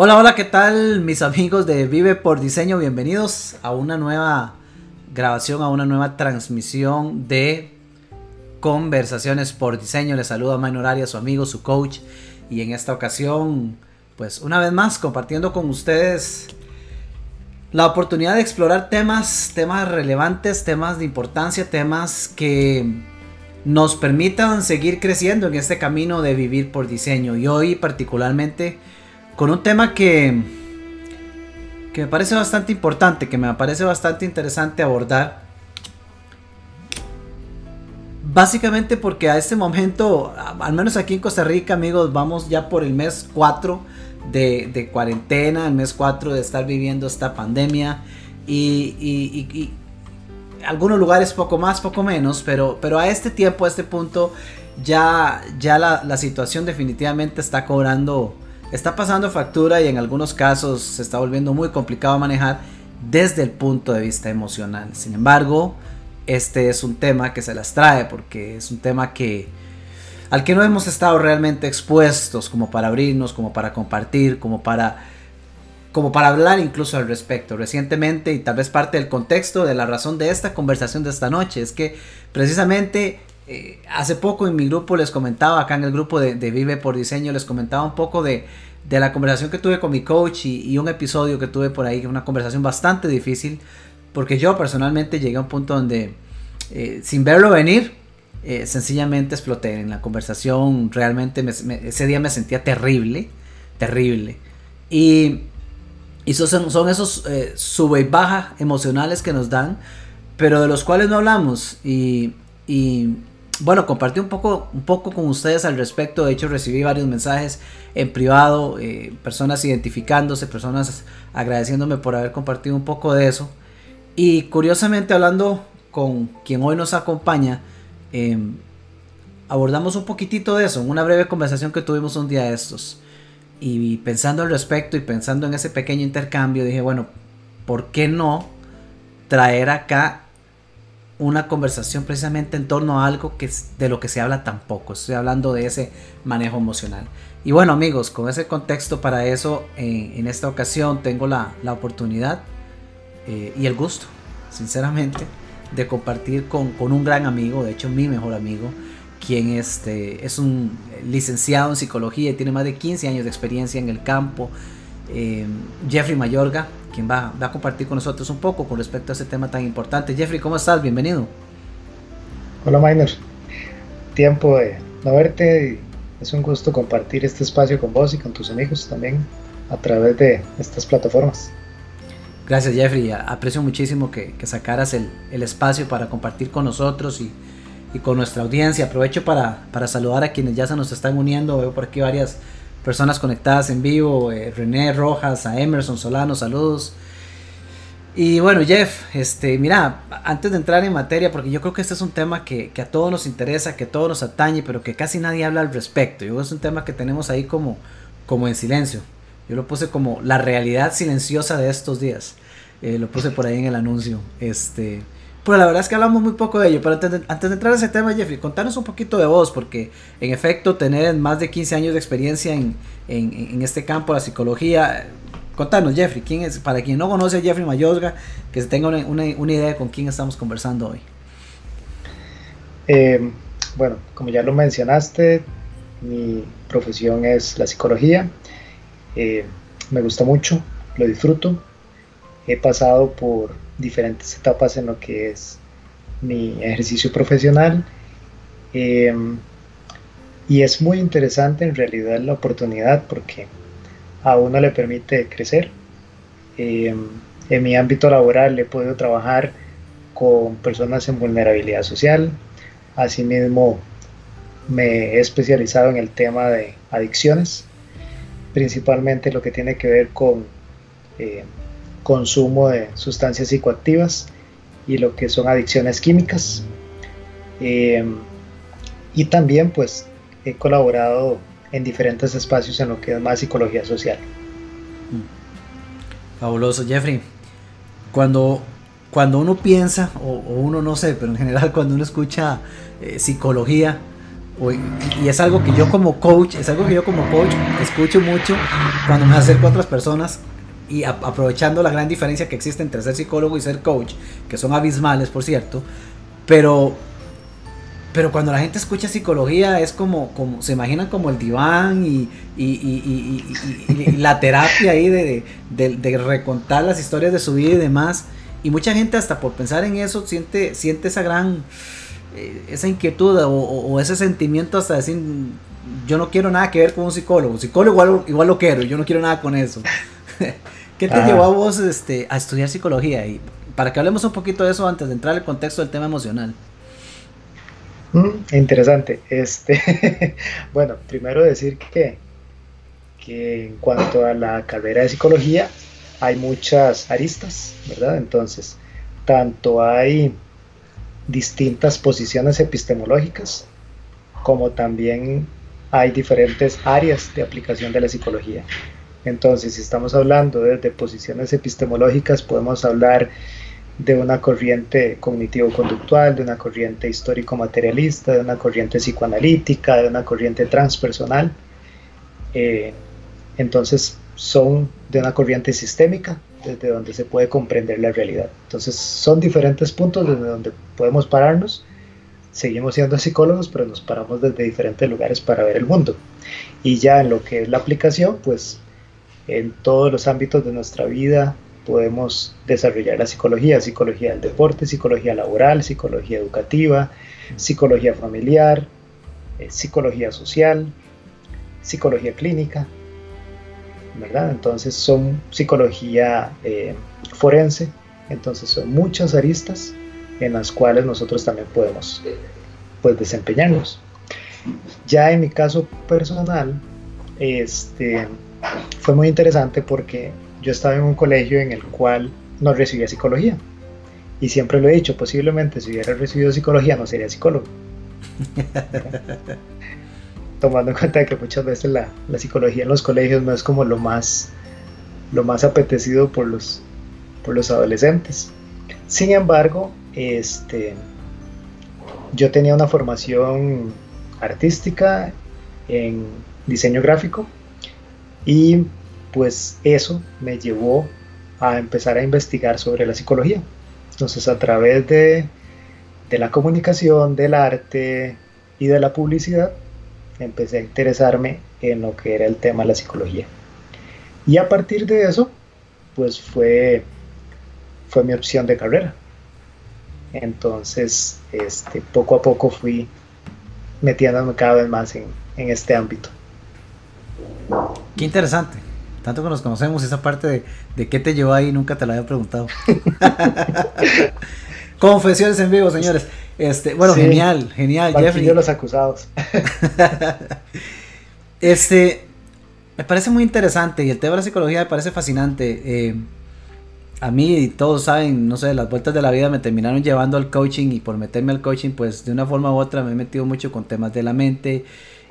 Hola, hola, ¿qué tal mis amigos de Vive por Diseño? Bienvenidos a una nueva grabación, a una nueva transmisión de Conversaciones por Diseño. Les saluda Minor Arias, su amigo, su coach. Y en esta ocasión, pues una vez más, compartiendo con ustedes la oportunidad de explorar temas, temas relevantes, temas de importancia, temas que nos permitan seguir creciendo en este camino de vivir por diseño. Y hoy particularmente con un tema que, que me parece bastante importante, que me parece bastante interesante abordar. Básicamente porque a este momento, al menos aquí en Costa Rica, amigos, vamos ya por el mes 4 de, cuarentena, el mes 4 de estar viviendo esta pandemia. Y, algunos lugares poco más, poco menos, pero, pero a este tiempo, a este punto, ya, ya la, la situación definitivamente está cobrando está pasando factura y en algunos casos se está volviendo muy complicado manejar desde el punto de vista emocional. Sin embargo, este es un tema que se las trae porque es un tema que al que no hemos estado realmente expuestos como para abrirnos, como para compartir, como para como para hablar incluso al respecto. Recientemente y tal vez parte del contexto de la razón de esta conversación de esta noche es que precisamente eh, hace poco en mi grupo les comentaba, acá en el grupo de, Vive por Diseño, les comentaba un poco de, la conversación que tuve con mi coach y, un episodio que tuve por ahí, una conversación bastante difícil, porque yo personalmente llegué a un punto donde, eh, sin verlo venir, eh, sencillamente exploté en la conversación, realmente ese día me sentía terrible, terrible. Y, y son, son esos sube y baja emocionales que nos dan, pero de los cuales no hablamos. y bueno, compartí un poco, un poco con ustedes al respecto. De hecho, recibí varios mensajes en privado, eh, personas identificándose, personas agradeciéndome por haber compartido un poco de eso. Y curiosamente, hablando con quien hoy nos acompaña, em, abordamos un poquitito de eso, una breve conversación que tuvimos un día de estos. Y pensando al respecto y pensando en ese pequeño intercambio, dije, bueno, ¿por qué no traer acá una conversación precisamente en torno a algo que de lo que se habla tampoco. Estoy hablando de ese manejo emocional. Y bueno amigos, con ese contexto para eso, eh, en esta ocasión tengo la, oportunidad eh, y el gusto, sinceramente, de compartir con, un gran amigo, de hecho mi mejor amigo, quien este, es un licenciado en psicología y tiene más de 15 años de experiencia en el campo, eh, Jeffrey Mayorga, quien va, a compartir con nosotros un poco con respecto a ese tema tan importante. Jeffrey, ¿cómo estás? Bienvenido. Hola, Miner. Tiempo de no verte. Es un gusto compartir este espacio con vos y con tus amigos también a través de estas plataformas. Gracias, Jeffrey. Aprecio muchísimo que, sacaras el, espacio para compartir con nosotros y, con nuestra audiencia. Aprovecho para, para saludar a quienes ya se nos están uniendo. Veo por aquí varias personas conectadas en vivo, eh, René Rojas, a Emerson Solano, saludos. Y bueno, Jeff, este, mira, antes de entrar en materia, porque yo creo que este es un tema que, a todos nos interesa, que a todos nos atañe, pero que casi nadie habla al respecto. Yo es un tema que tenemos ahí como, como en silencio. Yo lo puse como la realidad silenciosa de estos días. Eh, lo puse por ahí en el anuncio. Este, pues la verdad es que hablamos muy poco de ello. Pero antes de, entrar a ese tema, Jeffrey, contanos un poquito de vos, porque en efecto, tener más de 15 años de experiencia en, este campo, la psicología. Contanos, Jeffrey, ¿quién es? Para quien no conoce a Jeffrey Mayosga, que se tenga una, idea de con quién estamos conversando hoy. Eh, bueno, como ya lo mencionaste, mi profesión es la psicología. Eh, me gusta mucho, lo disfruto. He pasado por diferentes etapas en lo que es mi ejercicio profesional. Em, y es muy interesante en realidad la oportunidad porque a uno le permite crecer. Em, en mi ámbito laboral he podido trabajar con personas en vulnerabilidad social. Asimismo, me he especializado en el tema de adicciones, principalmente lo que tiene que ver con em, consumo de sustancias psicoactivas y lo que son adicciones químicas. Eh, y también pues he colaborado en diferentes espacios en lo que es más psicología social. Mm. Fabuloso, Jeffrey. Cuando, cuando uno piensa, o, uno no sé, pero en general cuando uno escucha eh, psicología, y es algo que yo como coach, es algo que yo como coach escucho mucho cuando me acerco a otras personas y aprovechando la gran diferencia que existe entre ser psicólogo y ser coach, que son abismales, por cierto, pero pero cuando la gente escucha psicología es como, como se imaginan como el diván y, la terapia ahí de, de, recontar las historias de su vida y demás. Y mucha gente hasta por pensar en eso siente, siente esa gran, eh, esa inquietud o, ese sentimiento hasta decir, yo no quiero nada que ver con un psicólogo. Psicólogo igual, igual lo quiero, yo no quiero nada con eso. ¿Qué te llevó a vos este, a estudiar psicología? Y para que hablemos un poquito de eso antes de entrar al contexto del tema emocional. Mm, interesante. Este, bueno, primero decir que, que en cuanto a la carrera de psicología hay muchas aristas, ¿verdad? Entonces, tanto hay distintas posiciones epistemológicas, como también hay diferentes áreas de aplicación de la psicología. Entonces, si estamos hablando desde posiciones epistemológicas, podemos hablar de una corriente cognitivo-conductual, de una corriente histórico-materialista, de una corriente psicoanalítica, de una corriente transpersonal. Eh, entonces son de una corriente sistémica, desde donde se puede comprender la realidad. Entonces son diferentes puntos desde donde podemos pararnos. Seguimos siendo psicólogos, pero nos paramos desde diferentes lugares para ver el mundo. Y ya en lo que es la aplicación, pues en todos los ámbitos de nuestra vida, podemos desarrollar la psicología, psicología del deporte, psicología laboral, psicología educativa, psicología familiar, eh, psicología social, psicología clínica, ¿verdad? Entonces son psicología eh, forense, entonces son muchas aristas en las cuales nosotros también podemos pues, desempeñarnos. Ya en mi caso personal, este, fue muy interesante porque yo estaba en un colegio en el cual no recibía psicología. Y siempre lo he dicho, posiblemente si hubiera recibido psicología no sería psicólogo. Tomando en cuenta que muchas veces la, psicología en los colegios no es como lo más, lo más apetecido por los, por los adolescentes. Sin embargo, este, yo tenía una formación artística en diseño gráfico y pues eso me llevó a empezar a investigar sobre la psicología. Entonces a través de, la comunicación, del arte y de la publicidad, empecé a interesarme en lo que era el tema de la psicología. Y a partir de eso, pues fue, fue mi opción de carrera. Entonces, este, poco a poco fui metiéndome cada vez más en, en este ámbito. Qué interesante. Tanto que nos conocemos, esa parte de, de qué te llevó ahí nunca te la había preguntado. Confesiones en vivo, señores. Este, bueno, genial, genial, Jeffrey. los acusados. este, me parece muy interesante y el tema de la psicología me parece fascinante. Eh, a mí, todos saben, no sé, las vueltas de la vida me terminaron llevando al coaching y por meterme al coaching, pues de una forma u otra me he metido mucho con temas de la mente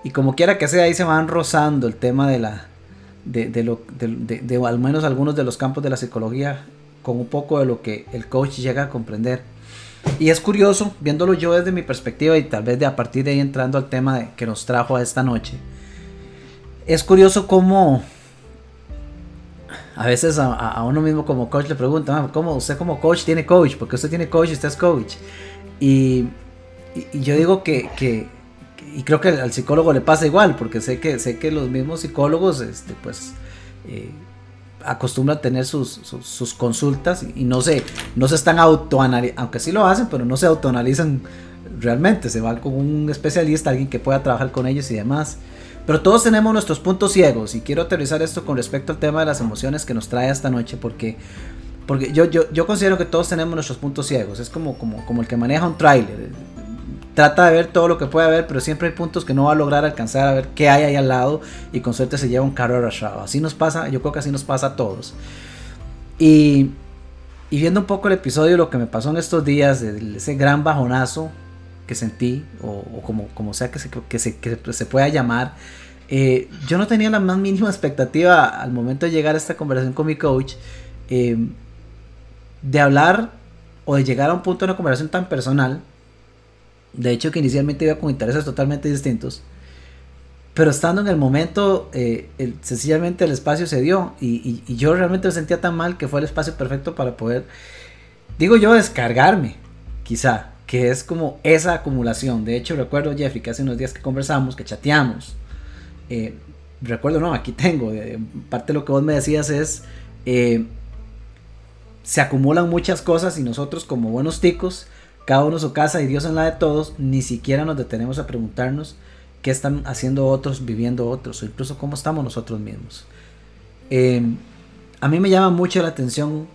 y como quiera que sea, ahí se van rozando el tema de la, de, lo, de, al menos algunos de los campos de la psicología con un poco de lo que el coach llega a comprender. Y es curioso, viéndolo yo desde mi perspectiva y tal vez de a partir de ahí entrando al tema que nos trajo a esta noche, es curioso cómo a veces a, uno mismo como coach le preguntan, ah, ¿cómo usted como coach tiene coach? Porque usted tiene coach y usted es coach. Y, y yo digo que, que, y creo que al psicólogo le pasa igual, porque sé que, sé que los mismos psicólogos, este, pues, eh, acostumbran tener sus, sus, consultas y, no se, no se están autoanalizando, aunque sí lo hacen, pero no se autoanalizan realmente, se van con un especialista, alguien que pueda trabajar con ellos y demás. Pero todos tenemos nuestros puntos ciegos y quiero aterrizar esto con respecto al tema de las emociones que nos trae esta noche porque, porque yo, yo, yo considero que todos tenemos nuestros puntos ciegos. Es como, como, como el que maneja un tráiler trata de ver todo lo que puede haber, pero siempre hay puntos que no va a lograr alcanzar a ver qué hay ahí al lado y con suerte se lleva un carro arrastrado. Así nos pasa, yo creo que así nos pasa a todos. Y, y viendo un poco el episodio, lo que me pasó en estos días, de ese gran bajonazo que sentí, o, como, como sea que se, que se, que se pueda llamar, eh, yo no tenía la más mínima expectativa al momento de llegar a esta conversación con mi coach eh, de hablar o de llegar a un punto de una conversación tan personal De hecho, que inicialmente iba con intereses totalmente distintos. Pero estando en el momento, eh, sencillamente el espacio se dio. Y, yo realmente me sentía tan mal que fue el espacio perfecto para poder, digo yo, descargarme, quizá. Que es como esa acumulación. De hecho, recuerdo, Jeffrey, que hace unos días que conversamos, que chateamos. Eh, recuerdo, no, aquí tengo. Eh, parte de lo que vos me decías es. se acumulan muchas cosas y nosotros, como buenos ticos, cada uno su casa y Dios en la de todos, ni siquiera nos detenemos a preguntarnos qué están haciendo otros, viviendo otros, o incluso cómo estamos nosotros mismos. Em, a mí me llama mucho la atención,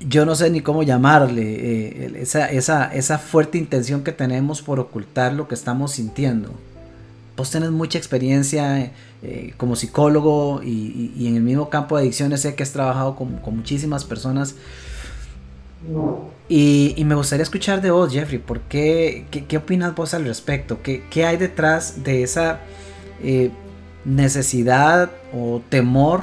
yo no sé ni cómo llamarle, eh, esa, esa, fuerte intención que tenemos por ocultar lo que estamos sintiendo. Vos tenés mucha experiencia eh, como psicólogo y, en el mismo campo de adicciones sé que has trabajado con, con muchísimas personas y, me gustaría escuchar de vos, Jeffrey, ¿por qué, qué, opinas vos al respecto? ¿Qué, qué hay detrás de esa eh, necesidad o temor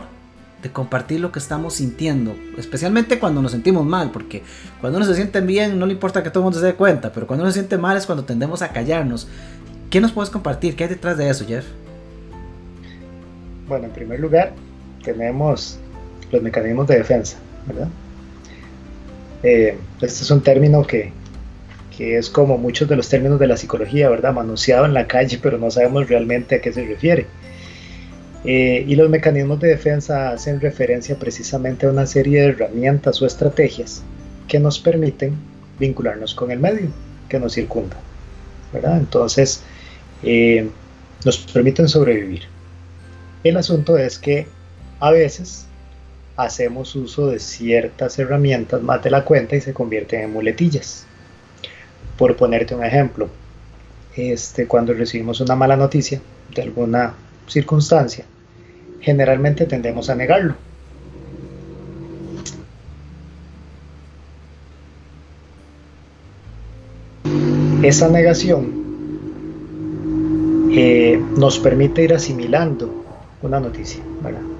de compartir lo que estamos sintiendo? Especialmente cuando nos sentimos mal, porque cuando uno se siente bien no le importa que todo el mundo se dé cuenta, pero cuando uno se siente mal es cuando tendemos a callarnos. ¿Qué nos puedes compartir? ¿Qué hay detrás de eso, Jeff? Bueno, en primer lugar, tenemos los mecanismos de defensa, ¿verdad? Eh, este es un término que, que, es como muchos de los términos de la psicología, ¿verdad? Manoseado en la calle, pero no sabemos realmente a qué se refiere. Eh, y los mecanismos de defensa hacen referencia precisamente a una serie de herramientas o estrategias que nos permiten vincularnos con el medio que nos circunda, ¿verdad? Entonces, eh, nos permiten sobrevivir. El asunto es que a veces hacemos uso de ciertas herramientas más de la cuenta y se convierten en muletillas. Por ponerte un ejemplo, este, cuando recibimos una mala noticia de alguna circunstancia, generalmente tendemos a negarlo. Esa negación eh, nos permite ir asimilando una noticia, ¿verdad?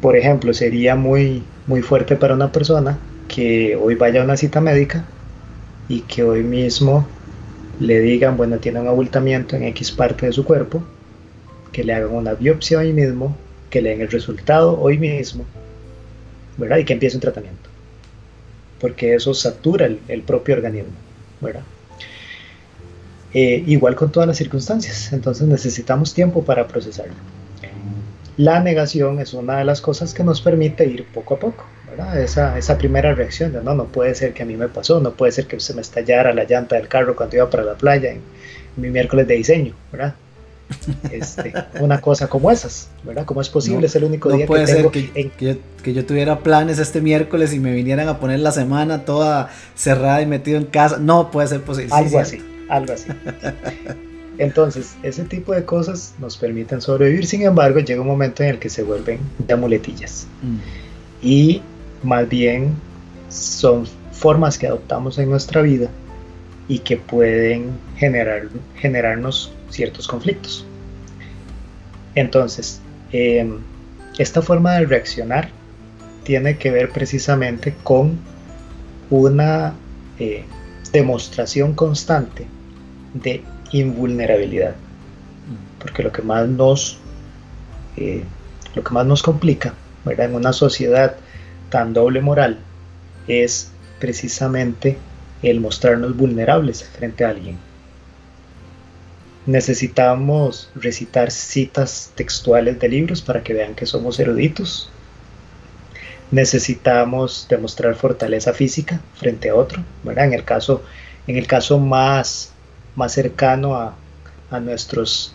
Por ejemplo, sería muy, muy fuerte para una persona que hoy vaya a una cita médica y que hoy mismo le digan, bueno, tiene un abultamiento en X parte de su cuerpo, que le hagan una biopsia hoy mismo, que le den el resultado hoy mismo, ¿verdad? Y que empiece un tratamiento. Porque eso satura el, propio organismo, ¿verdad? Eh, igual con todas las circunstancias, entonces necesitamos tiempo para procesarlo. La negación es una de las cosas que nos permite ir poco a poco, ¿verdad? Esa, esa primera reacción de no, no puede ser que a mí me pasó, no puede ser que se me estallara la llanta del carro cuando iba para la playa en, mi miércoles de diseño, ¿verdad? Este, una cosa como esas, ¿verdad? ¿Cómo es posible? es el único día puede que ser que, que, que, yo, tuviera planes este miércoles y me vinieran a poner la semana toda cerrada y metido en casa. No puede ser posible. Algo así, algo así. Entonces, ese tipo de cosas nos permiten sobrevivir, sin embargo, llega un momento en el que se vuelven de muletillas. Mm. Y más bien son formas que adoptamos en nuestra vida y que pueden generar, generarnos ciertos conflictos. Entonces, em, esta forma de reaccionar tiene que ver precisamente con una eh, demostración constante de invulnerabilidad. Porque lo que más nos, eh, lo que más nos complica en una sociedad tan doble moral es precisamente el mostrarnos vulnerables frente a alguien. Necesitamos recitar citas textuales de libros para que vean que somos eruditos. Necesitamos demostrar fortaleza física frente a otro. ¿verdad? En, el caso, en el caso más más cercano a, nuestros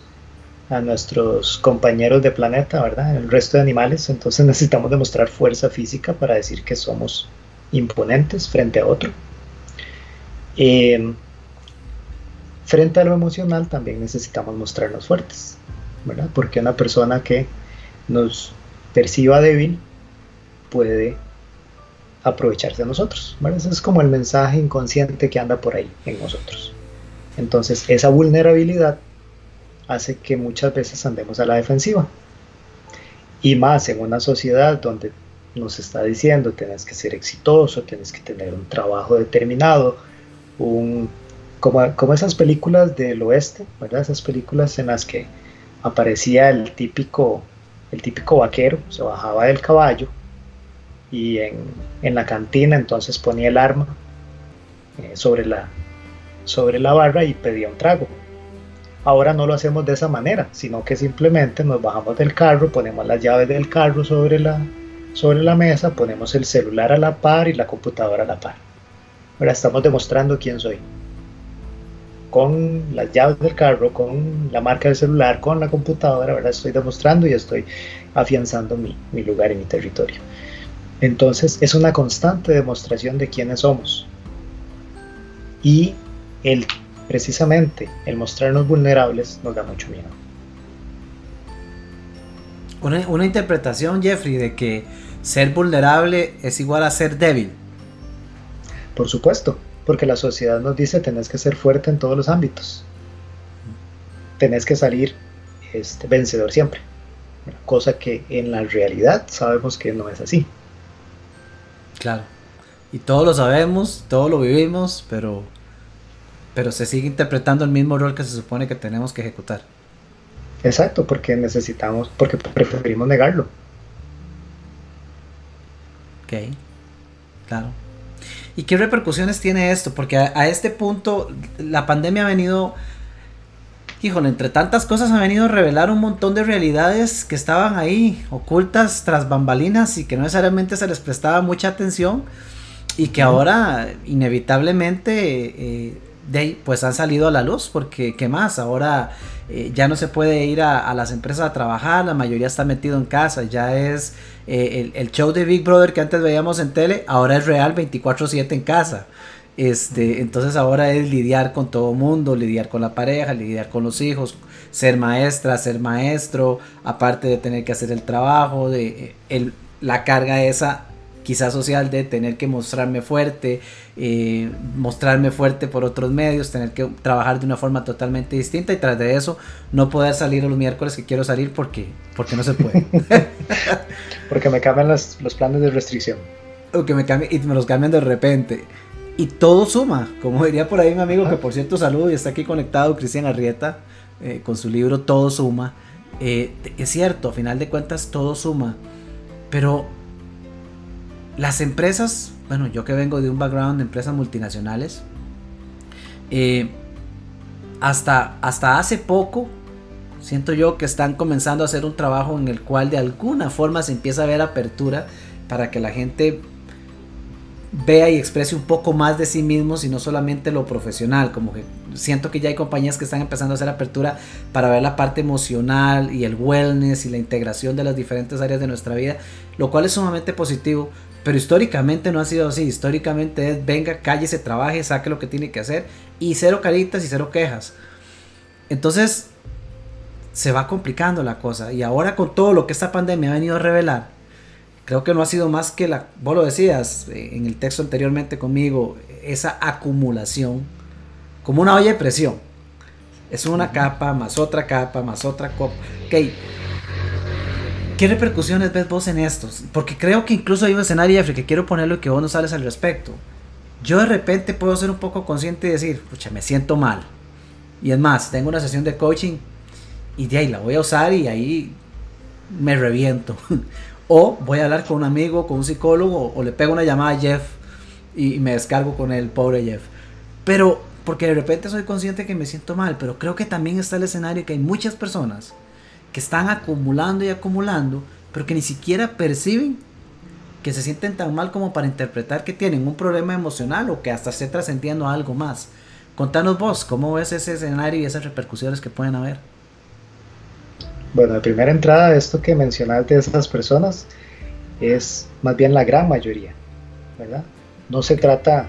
a nuestros compañeros de planeta, ¿verdad? El resto de animales, entonces necesitamos demostrar fuerza física para decir que somos imponentes frente a otro. Em, frente a lo emocional también necesitamos mostrarnos fuertes, ¿verdad? Porque una persona que nos perciba débil puede aprovecharse de nosotros, ¿verdad? Ese es como el mensaje inconsciente que anda por ahí en nosotros. Entonces esa vulnerabilidad hace que muchas veces andemos a la defensiva. Y más en una sociedad donde nos está diciendo tienes que ser exitoso, tienes que tener un trabajo determinado, un, como, como esas películas del oeste, ¿verdad? Esas películas en las que aparecía el típico, el típico vaquero, se bajaba del caballo y en, en la cantina entonces ponía el arma eh, sobre, la, sobre la barra y pedía un trago. Ahora no lo hacemos de esa manera, sino que simplemente nos bajamos del carro, ponemos las llaves del carro sobre la, sobre la mesa, ponemos el celular a la par y la computadora a la par. Ahora estamos demostrando quién soy. Con las llaves del carro, con la marca del celular, con la computadora, ahora estoy demostrando y estoy afianzando mi, mi lugar y mi territorio. Entonces es una constante demostración de quiénes somos. Y el precisamente el mostrarnos vulnerables nos da mucho miedo. Una, una, interpretación, Jeffrey, de que ser vulnerable es igual a ser débil. Por supuesto, porque la sociedad nos dice tenés que ser fuerte en todos los ámbitos. Tenés que salir este, vencedor siempre. Cosa que en la realidad sabemos que no es así. Claro. Y todos lo sabemos, todos lo vivimos, pero, pero se sigue interpretando el mismo rol que se supone que tenemos que ejecutar. Exacto, porque necesitamos, porque preferimos negarlo. Ok, claro. ¿Y qué repercusiones tiene esto? Porque a, este punto la pandemia ha venido, híjole, entre tantas cosas ha venido a revelar un montón de realidades que estaban ahí, ocultas tras bambalinas y que no necesariamente se les prestaba mucha atención y que ahora inevitablemente... Eh, de pues han salido a la luz porque qué más ahora eh, ya no se puede ir a, las empresas a trabajar la mayoría está metido en casa ya es eh, el, show de Big Brother que antes veíamos en tele ahora es real 24/7 en casa. Este entonces ahora es lidiar con todo mundo lidiar con la pareja lidiar con los hijos ser maestra ser maestro aparte de tener que hacer el trabajo de eh, la carga esa quizás social de tener que mostrarme fuerte, eh, mostrarme fuerte por otros medios, tener que trabajar de una forma totalmente distinta y tras de eso no poder salir los miércoles que quiero salir porque, porque no se puede. porque me cambian los, planes de restricción. O que me cambien y me los cambian de repente. Y todo suma, como diría por ahí un amigo que por cierto saludo y está aquí conectado, Cristian Arrieta, eh, con su libro Todo suma. Eh, es cierto, a final de cuentas todo suma, pero las empresas, bueno, yo que vengo de un background de empresas multinacionales, eh, hasta, hasta hace poco, siento yo que están comenzando a hacer un trabajo en el cual de alguna forma se empieza a ver apertura para que la gente vea y exprese un poco más de sí mismos y no solamente lo profesional, como que siento que ya hay compañías que están empezando a hacer apertura para ver la parte emocional y el wellness y la integración de las diferentes áreas de nuestra vida, lo cual es sumamente positivo, pero históricamente no ha sido así. Históricamente es venga, cállese, trabaje, saque lo que tiene que hacer y cero caritas y cero quejas. Entonces se va complicando la cosa. Y ahora con todo lo que esta pandemia ha venido a revelar, creo que no ha sido más que la, vos lo decías eh, en el texto anteriormente conmigo, esa acumulación, como una olla de presión. Es una capa, más otra capa, más otra copa. Ok, ¿Qué repercusiones ves vos en estos? Porque creo que incluso hay un escenario, Jeffrey, que quiero ponerlo y que vos no sales al respecto. Yo de repente puedo ser un poco consciente y decir, pucha, me siento mal. Y es más, tengo una sesión de coaching y de ahí la voy a usar y ahí me reviento. o voy a hablar con un amigo, con un psicólogo, o le pego una llamada a Jeff y me descargo con el pobre Jeff. Pero, porque de repente soy consciente que me siento mal, pero creo que también está el escenario que hay muchas personas que están acumulando y acumulando, pero que ni siquiera perciben que se sienten tan mal como para interpretar que tienen un problema emocional o que hasta esté trascendiendo algo más. Contanos vos, ¿cómo ves ese escenario y esas repercusiones que pueden haber? Bueno, de primera entrada, esto que mencionaste de esas personas es más bien la gran mayoría, ¿verdad? No se trata,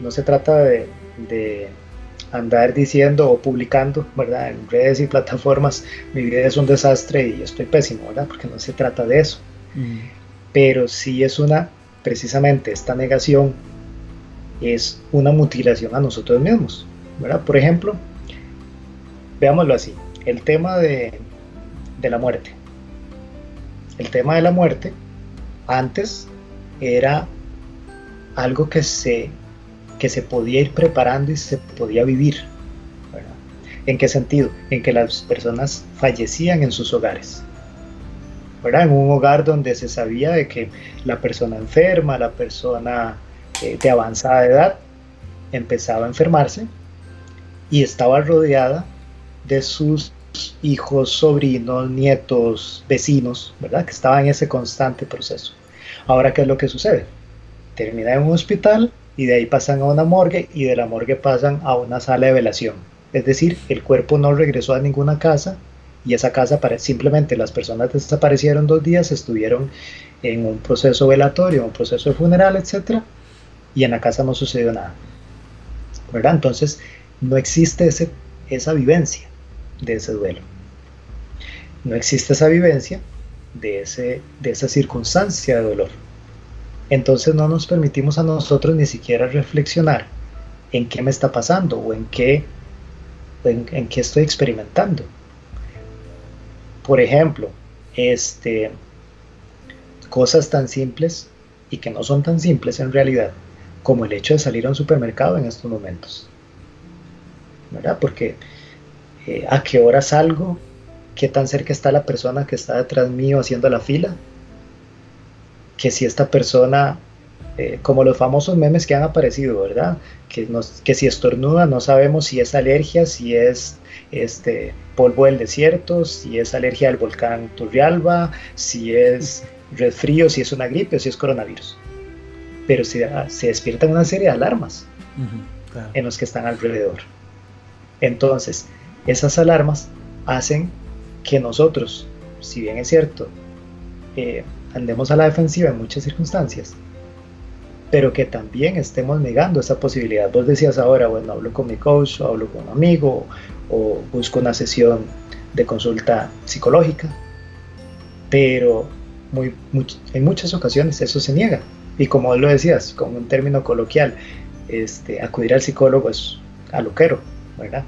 no se trata de andar diciendo o publicando, ¿verdad? En redes y plataformas, mi vida es un desastre y estoy pésimo, ¿verdad? Porque no se trata de eso. Mm. Pero sí es una, precisamente esta negación es una mutilación a nosotros mismos, ¿verdad? Por ejemplo, veámoslo así, el tema de, de la muerte. El tema de la muerte antes era algo que se que se podía ir preparando y se podía vivir. ¿En qué sentido? En que las personas fallecían en sus hogares. ¿verdad? En un hogar donde se sabía de que la persona enferma, la persona eh, de avanzada edad, empezaba a enfermarse y estaba rodeada de sus hijos, sobrinos, nietos, vecinos, ¿verdad? Que estaban en ese constante proceso. Ahora, ¿qué es lo que sucede? Termina en un hospital y de ahí pasan a una morgue y de la morgue pasan a una sala de velación. Es decir, el cuerpo no regresó a ninguna casa y esa casa simplemente las personas desaparecieron dos días, estuvieron en un proceso velatorio, un proceso de funeral, etc. Y en la casa no sucedió nada. ¿Verdad? Entonces, no existe ese, esa vivencia de ese duelo. No existe esa vivencia de, ese, de esa circunstancia de dolor. Entonces no nos permitimos a nosotros ni siquiera reflexionar en qué me está pasando o en qué, en, qué estoy experimentando. Por ejemplo, este, cosas tan simples y que no son tan simples en realidad como el hecho de salir a un supermercado en estos momentos. ¿Verdad? Porque eh, a qué hora salgo, qué tan cerca está la persona que está detrás mío haciendo la fila, que si esta persona, eh, como los famosos memes que han aparecido, ¿verdad? Que, nos, que si estornuda no sabemos si es alergia, si es este polvo del desierto, si es alergia al volcán Turrialba, si es resfrío, si es una gripe o si es coronavirus. Pero se, se despiertan una serie de alarmas en los que están alrededor. Entonces, esas alarmas hacen que nosotros, si bien es cierto, eh, andemos a la defensiva en muchas circunstancias, pero que también estemos negando esa posibilidad. Vos decías ahora, bueno, hablo con mi coach, o hablo con un amigo, o busco una sesión de consulta psicológica, pero muy, en muchas ocasiones eso se niega. Y como lo decías, con un término coloquial, este, acudir al psicólogo es aluquero, ¿verdad?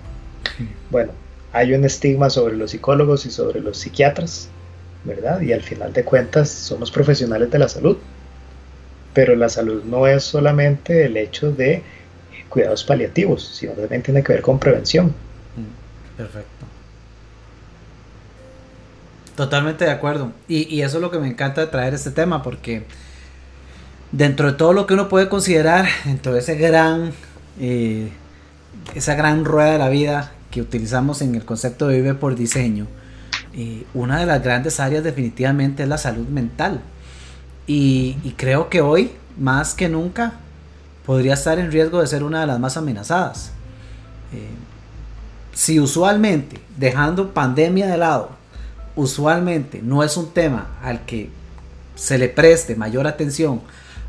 Bueno, hay un estigma sobre los psicólogos y sobre los psiquiatras, Y al final de cuentas somos profesionales de la salud. Pero la salud no es solamente el hecho de cuidados paliativos, sino también tiene que ver con prevención. Mm, perfecto. Totalmente de acuerdo. Y, eso es lo que me encanta de traer este tema, porque dentro de todo lo que uno puede considerar, dentro de ese gran, eh, esa gran rueda de la vida que utilizamos en el concepto de vive por diseño, eh, una de las grandes áreas definitivamente es la salud mental. Y, creo que hoy, más que nunca, podría estar en riesgo de ser una de las más amenazadas. Eh, si usualmente, dejando pandemia de lado, usualmente no es un tema al que se le preste mayor atención,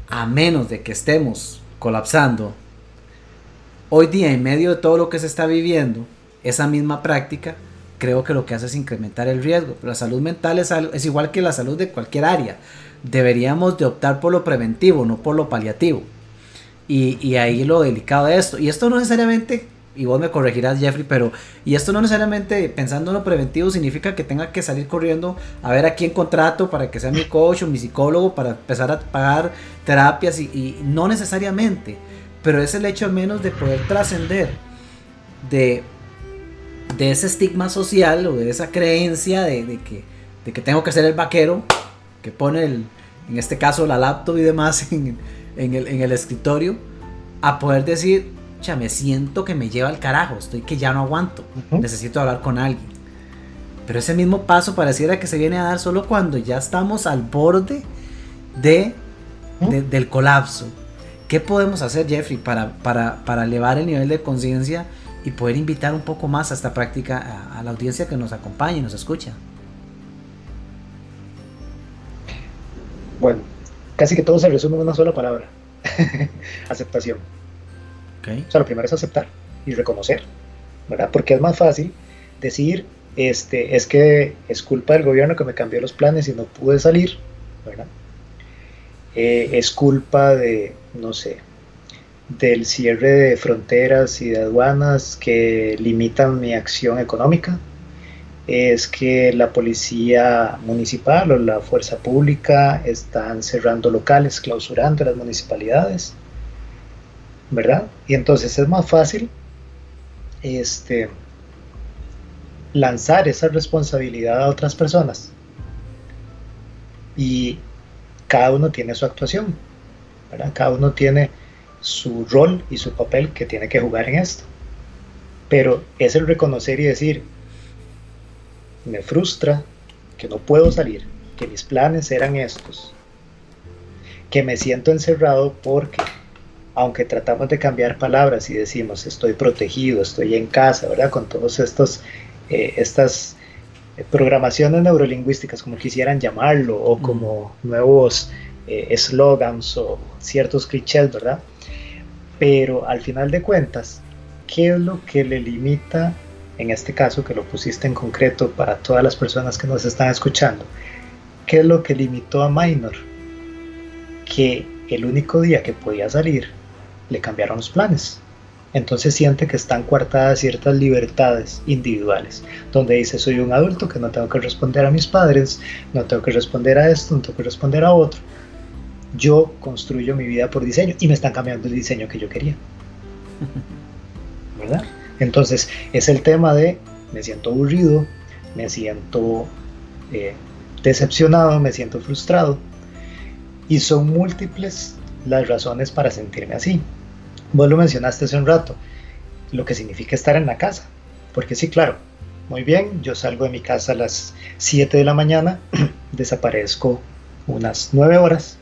a menos de que estemos colapsando, hoy día en medio de todo lo que se está viviendo, esa misma práctica creo que lo que hace es incrementar el riesgo. la salud mental es, es igual que la salud de cualquier área. Deberíamos de optar por lo preventivo, no por lo paliativo. Y, y ahí lo delicado de esto. Y esto no necesariamente, y vos me corregirás Jeffrey, pero y esto no necesariamente pensando en lo preventivo significa que tenga que salir corriendo a ver a quién contrato para que sea mi coach o mi psicólogo para empezar a pagar terapias y, y no necesariamente. Pero es el hecho al menos de poder trascender de de ese estigma social o de esa creencia de, que, de que tengo que ser el vaquero que pone, el, en este caso, la laptop y demás en, el, escritorio, a poder decir, ya me siento que me lleva al carajo, estoy que ya no aguanto, necesito hablar con alguien. Pero ese mismo paso pareciera que se viene a dar solo cuando ya estamos al borde de, del colapso. ¿Qué podemos hacer, Jeffrey, para, para, para elevar el nivel de conciencia? Y poder invitar un poco más a esta práctica a, la audiencia que nos acompaña y nos escucha. Bueno, casi que todo se resume en una sola palabra. Aceptación. O sea, lo primero es aceptar y reconocer, ¿verdad? Porque es más fácil decir, este, es que es culpa del gobierno que me cambió los planes y no pude salir, ¿verdad? Eh, es culpa de, no sé, del cierre de fronteras y de aduanas que limitan mi acción económica es que la policía municipal o la fuerza pública están cerrando locales, clausurando las municipalidades. ¿verdad? Y entonces es más fácil este, lanzar esa responsabilidad a otras personas. Y cada uno tiene su actuación, ¿verdad? Cada uno tiene su rol y su papel que tiene que jugar en esto. Pero es el reconocer y decir, me frustra que no puedo salir, que mis planes eran estos, que me siento encerrado porque aunque tratamos de cambiar palabras y decimos estoy protegido, estoy en casa, ¿verdad? Con todos estos, eh, estas eh, programaciones neurolingüísticas, como quisieran llamarlo, o como nuevos eh, slogans o ciertos clichés, ¿verdad? Pero al final de cuentas, ¿qué es lo que le limita, en este caso que lo pusiste en concreto para todas las personas que nos están escuchando? ¿Qué es lo que limitó a Minor? Que el único día que podía salir le cambiaron los planes. Entonces siente que están coartadas ciertas libertades individuales, donde dice soy un adulto que no tengo que responder a mis padres, no tengo que responder a esto, no tengo que responder a otro. Yo construyo mi vida por diseño y me están cambiando el diseño que yo quería. ¿Verdad? Entonces es el tema de me siento aburrido, me siento eh, decepcionado, me siento frustrado. Y son múltiples las razones para sentirme así. Vos lo mencionaste hace un rato, lo que significa estar en la casa. Porque sí, claro, muy bien, yo salgo de mi casa a las 7 de la mañana, desaparezco unas 9 horas.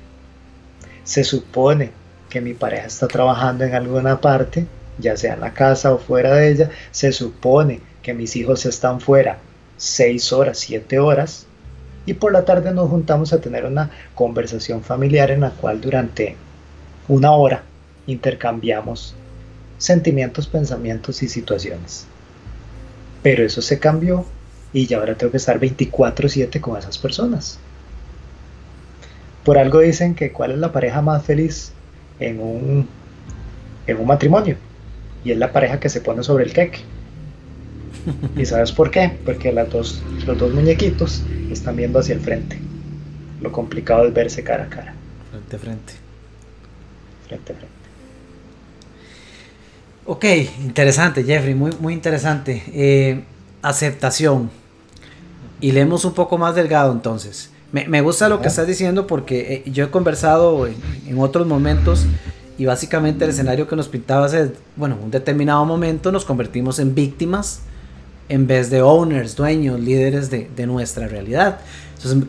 Se supone que mi pareja está trabajando en alguna parte, ya sea en la casa o fuera de ella. Se supone que mis hijos están fuera 6 horas, 7 horas y por la tarde nos juntamos a tener una conversación familiar en la cual durante una hora intercambiamos sentimientos, pensamientos y situaciones. Pero eso se cambió y ya ahora tengo que estar 24/7 con esas personas. Por algo dicen que cuál es la pareja más feliz en un, en un matrimonio. Y es la pareja que se pone sobre el queque. ¿Y sabes por qué? Porque las dos, los dos muñequitos están viendo hacia el frente. Lo complicado es verse cara a cara. Frente a frente. Frente a frente. Ok, interesante, Jeffrey, muy, muy interesante. Eh, aceptación. Y leemos un poco más delgado entonces. Me, gusta lo que estás diciendo porque eh, yo he conversado en, en, otros momentos y básicamente el escenario que nos pintabas es, bueno, en un determinado momento nos convertimos en víctimas en vez de owners, dueños, líderes de, nuestra realidad.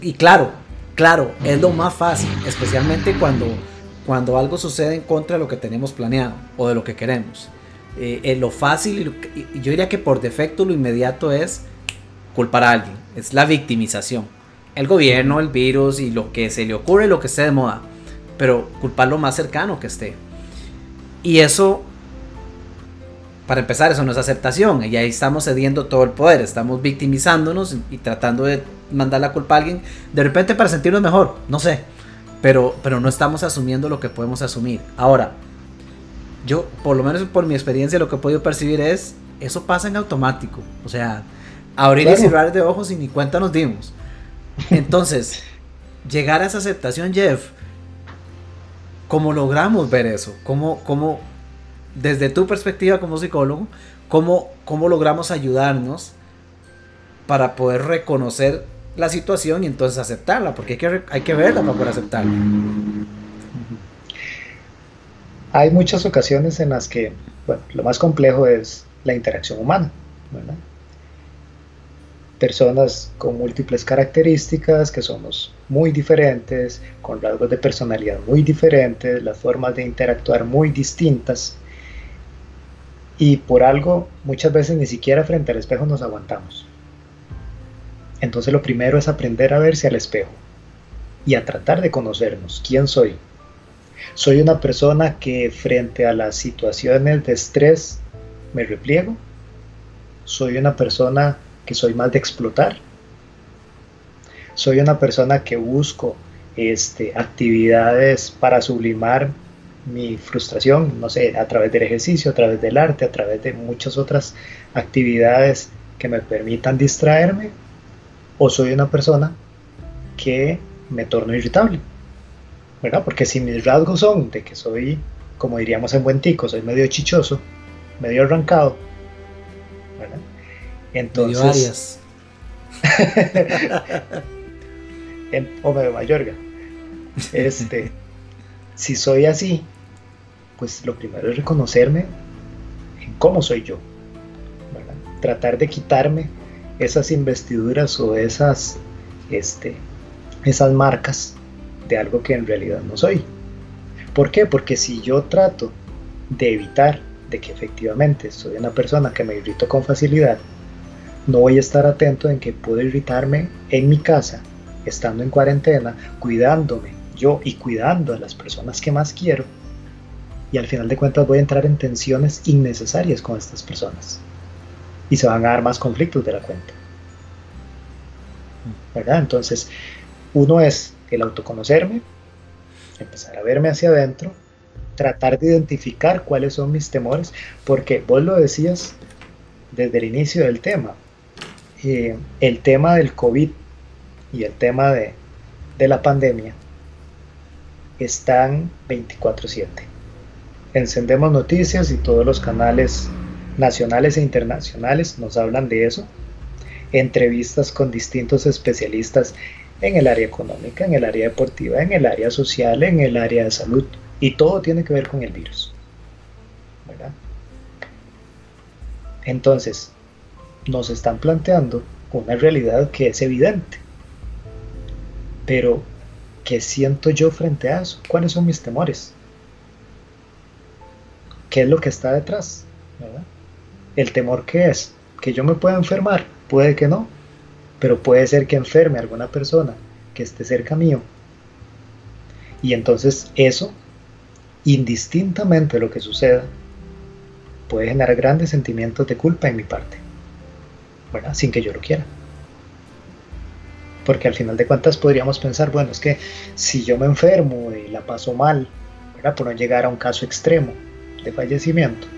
y claro, claro, es lo más fácil, especialmente cuando, cuando algo sucede en contra de lo que tenemos planeado o de lo que queremos. Eh, lo fácil, y yo diría que por defecto lo inmediato es culpar a alguien, es la victimización. El gobierno, el virus y lo que se le ocurre, lo que esté de moda, pero culpar lo más cercano que esté. Y eso para empezar, eso no es aceptación. Y ahí estamos cediendo todo el poder. Estamos victimizándonos y, tratando de mandar la culpa a alguien. De repente para sentirnos mejor. No sé. Pero, pero no estamos asumiendo lo que podemos asumir. Ahora, yo, por lo menos por mi experiencia, lo que he podido percibir es. Eso pasa en automático. O sea, abrir y cerrar de ojos y ni cuenta nos dimos. Entonces, llegar a esa aceptación, Jeff. ¿Cómo logramos ver eso? ¿Cómo, cómo, desde tu perspectiva como psicólogo, cómo, cómo logramos ayudarnos para poder reconocer la situación y entonces aceptarla, porque hay que, hay que verla para poder aceptarla. Hay muchas ocasiones en las que bueno, lo más complejo es la interacción humana. Personas con múltiples características, que somos muy diferentes, con rasgos de personalidad muy diferentes, las formas de interactuar muy distintas. Y por algo, muchas veces ni siquiera frente al espejo nos aguantamos. Entonces lo primero es aprender a verse al espejo y a tratar de conocernos. ¿Quién soy? Soy una persona que frente a las situaciones de estrés me repliego. Soy una persona que soy más de explotar. Soy una persona que busco este, actividades para sublimar mi frustración, no sé, a través del ejercicio, a través del arte, a través de muchas otras actividades que me permitan distraerme, o soy una persona que me torno irritable, ¿verdad? Porque si mis rasgos son de que soy como diríamos en buen tico, soy medio chichoso, medio arrancado. ¿verdad? Entonces. en, o medio mayorga. Este, si soy así, pues lo primero es reconocerme en cómo soy yo. Tratar de quitarme esas investiduras o esas, este, esas marcas de algo que en realidad no soy. ¿Por qué? Porque si yo trato de evitar de que efectivamente soy una persona que me irrito con facilidad, no voy a estar atento en que puedo irritarme en mi casa, estando en cuarentena, cuidándome yo y cuidando a las personas que más quiero. Y al final de cuentas voy a entrar en tensiones innecesarias con estas personas. Y se van a dar más conflictos de la cuenta. ¿Verdad? Entonces, uno es el autoconocerme, empezar a verme hacia adentro, tratar de identificar cuáles son mis temores, porque vos lo decías desde el inicio del tema, eh, el tema del COVID y el tema de, de la pandemia están 24/7. Encendemos noticias y todos los canales nacionales e internacionales nos hablan de eso. Entrevistas con distintos especialistas en el área económica, en el área deportiva, en el área social, en el área de salud. Y todo tiene que ver con el virus. ¿verdad? Entonces, nos están planteando una realidad que es evidente. Pero, ¿qué siento yo frente a eso? ¿Cuáles son mis temores? ¿Qué es lo que está detrás? ¿El temor qué es? ¿Que yo me pueda enfermar? Puede que no pero puede ser que enferme alguna persona que esté cerca mío. Y entonces eso, indistintamente de lo que suceda, puede generar grandes sentimientos de culpa en mi parte, Sin que yo lo quiera. Porque al final de cuentas podríamos pensar, bueno, es que si yo me enfermo y la paso mal. Por no llegar a un caso extremo de fallecimiento,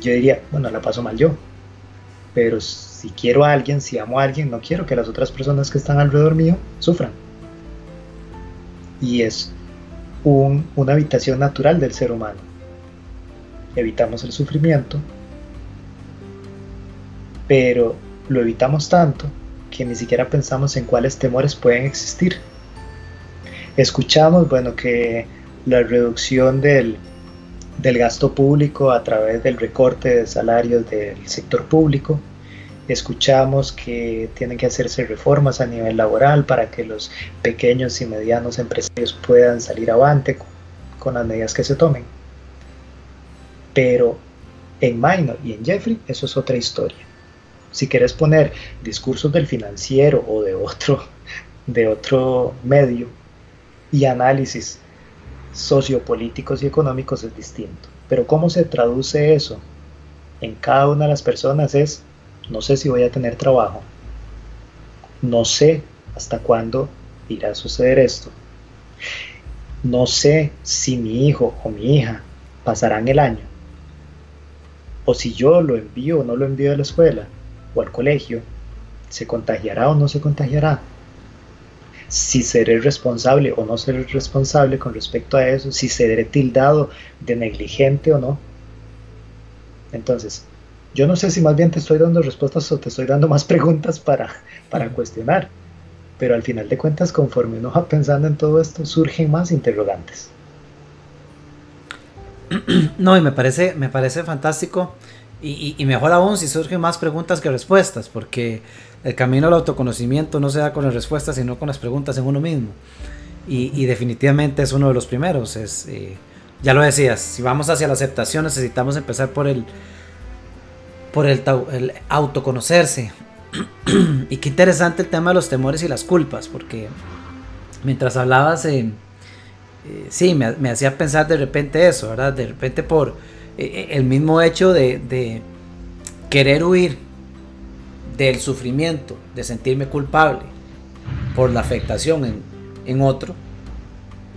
yo diría, bueno, la paso mal yo. Pero si quiero a alguien, si amo a alguien, no quiero que las otras personas que están alrededor mío sufran. Y es una habitación natural del ser humano. Evitamos el sufrimiento, pero lo evitamos tanto que ni siquiera pensamos en cuáles temores pueden existir. Escuchamos, bueno, que la reducción del, del gasto público a través del recorte de salarios del sector público, escuchamos que tienen que hacerse reformas a nivel laboral para que los pequeños y medianos empresarios puedan salir avante con, las medidas que se tomen. Pero en Minor y en Jeffrey eso es otra historia. Si quieres poner discursos del financiero o de otro, de otro medio y análisis sociopolíticos y económicos es distinto. Pero cómo se traduce eso en cada una de las personas es no sé si voy a tener trabajo, no sé hasta cuándo irá a suceder esto, no sé si mi hijo o mi hija pasarán el año, o si yo lo envío o no lo envío a la escuela o al colegio, se contagiará o no se contagiará, si seré responsable o no seré responsable con respecto a eso, si seré tildado de negligente o no. Entonces, yo no sé si más bien te estoy dando respuestas o te estoy dando más preguntas para, para cuestionar, pero al final de cuentas, conforme uno va pensando en todo esto, surgen más interrogantes. No, y me parece, me parece fantástico. Y, mejor aún si surgen más preguntas que respuestas, porque el camino al autoconocimiento no se da con las respuestas, sino con las preguntas en uno mismo. Y, definitivamente es uno de los primeros. Es, eh, ya lo decías, si vamos hacia la aceptación necesitamos empezar por el, por el, autoconocerse. y qué interesante el tema de los temores y las culpas, porque mientras hablabas, eh, eh, sí, me, hacía pensar de repente eso, ¿verdad? De repente por el mismo hecho de, querer huir del sufrimiento, de sentirme culpable por la afectación en, otro,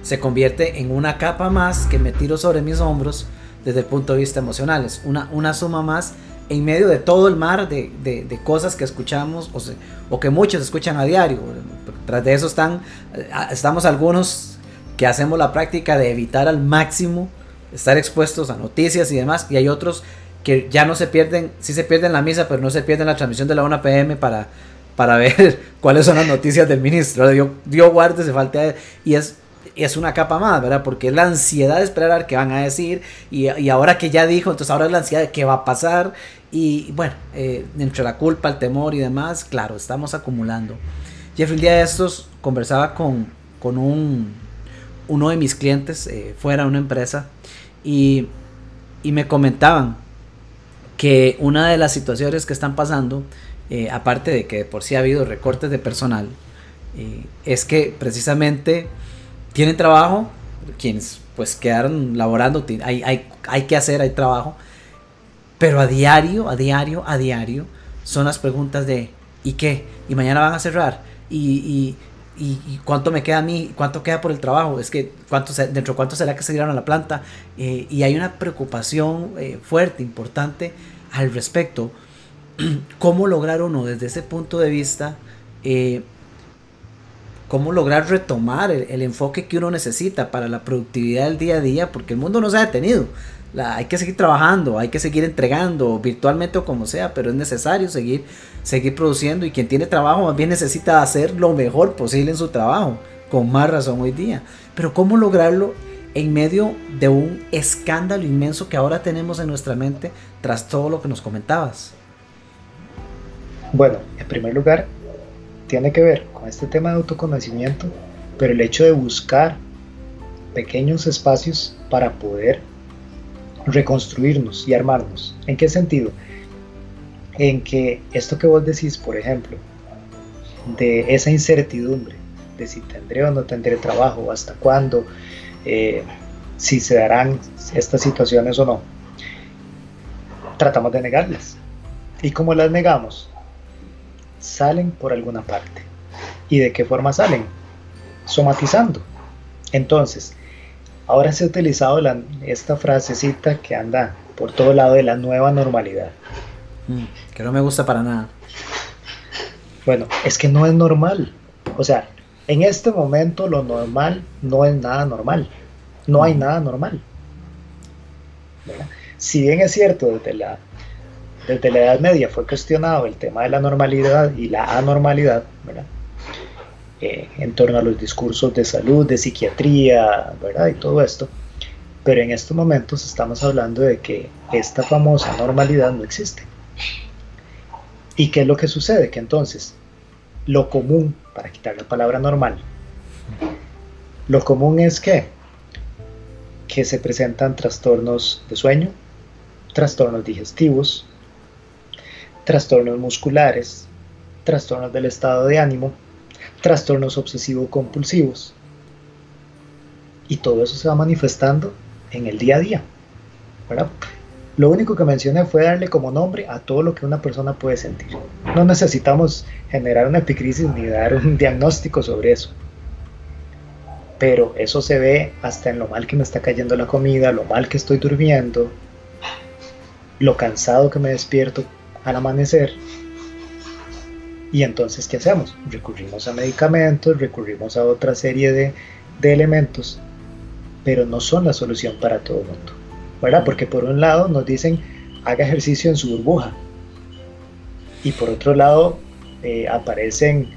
se convierte en una capa más que me tiro sobre mis hombros desde el punto de vista emocional. Es una, una suma más en medio de todo el mar de, cosas que escuchamos o, que muchos escuchan a diario. Tras de eso están, eh, estamos algunos que hacemos la práctica de evitar al máximo estar expuestos a noticias y demás, y hay otros que ya no se pierden, sí se pierden la misa, pero no se pierden la transmisión de la 1 pm para, para ver cuáles son las noticias del ministro. Dio, dio guarde, se falta. Y es, es una capa más, ¿verdad? Porque es la ansiedad de esperar a ver qué van a decir. Y, ahora que ya dijo, entonces ahora es la ansiedad de qué va a pasar. Y bueno, eh, entre la culpa, el temor y demás, claro, estamos acumulando. Jeffrey, el día de estos conversaba con, con un, uno de mis clientes eh, fuera de una empresa y, y me comentaban que una de las situaciones que están pasando, eh, aparte de que por sí ha habido recortes de personal, eh, es que precisamente tienen trabajo, quienes pues quedaron laborando, hay, hay, hay que hacer, hay trabajo, pero a diario, a diario, a diario, son las preguntas de ¿y qué? ¿Y mañana van a cerrar? ¿Y, y, y, cuánto me queda a mí? ¿Cuánto queda por el trabajo? Es que ¿cuánto, dentro cuánto será que se dieron a la planta? Eh, y hay una preocupación eh, fuerte, importante al respecto. ¿Cómo lograr uno desde ese punto de vista? Eh, cómo lograr retomar el, enfoque que uno necesita para la productividad del día a día, porque el mundo no se ha detenido. La, hay que seguir trabajando, hay que seguir entregando, virtualmente o como sea, pero es necesario seguir, seguir produciendo y quien tiene trabajo más bien necesita hacer lo mejor posible en su trabajo, con más razón hoy día. Pero ¿cómo lograrlo en medio de un escándalo inmenso que ahora tenemos en nuestra mente tras todo lo que nos comentabas? Bueno, en primer lugar, tiene que ver con este tema de autoconocimiento, pero el hecho de buscar pequeños espacios para poder reconstruirnos y armarnos. ¿En qué sentido? En que esto que vos decís, por ejemplo, de esa incertidumbre, de si tendré o no tendré trabajo, hasta cuándo, eh, si se darán estas situaciones o no, tratamos de negarlas. ¿Y cómo las negamos? Salen por alguna parte. ¿Y de qué forma salen? Somatizando. Entonces, Ahora se ha utilizado la, esta frasecita que anda por todo lado de la nueva normalidad. Mm, que no me gusta para nada. Bueno, es que no es normal. O sea, en este momento lo normal no es nada normal. No hay mm. nada normal. Si bien es cierto, desde la, desde la Edad Media fue cuestionado el tema de la normalidad y la anormalidad, ¿verdad? Eh, en torno a los discursos de salud, de psiquiatría, ¿verdad? Y todo esto. Pero en estos momentos estamos hablando de que esta famosa normalidad no existe. ¿Y qué es lo que sucede? Que entonces lo común, para quitar la palabra normal, lo común es que, que se presentan trastornos de sueño, trastornos digestivos, trastornos musculares, trastornos del estado de ánimo, trastornos obsesivo-compulsivos. Y todo eso se va manifestando en el día a día. Lo único que mencioné fue darle como nombre a todo lo que una persona puede sentir. No necesitamos generar una epicrisis ni dar un diagnóstico sobre eso. Pero eso se ve hasta en lo mal que me está cayendo la comida, lo mal que estoy durmiendo, lo cansado que me despierto al amanecer, y entonces, ¿qué hacemos? Recurrimos a medicamentos, recurrimos a otra serie de, elementos, pero no son la solución para todo el mundo. ¿Verdad? Porque por un lado nos dicen, haga ejercicio en su burbuja. Y por otro lado, eh, aparecen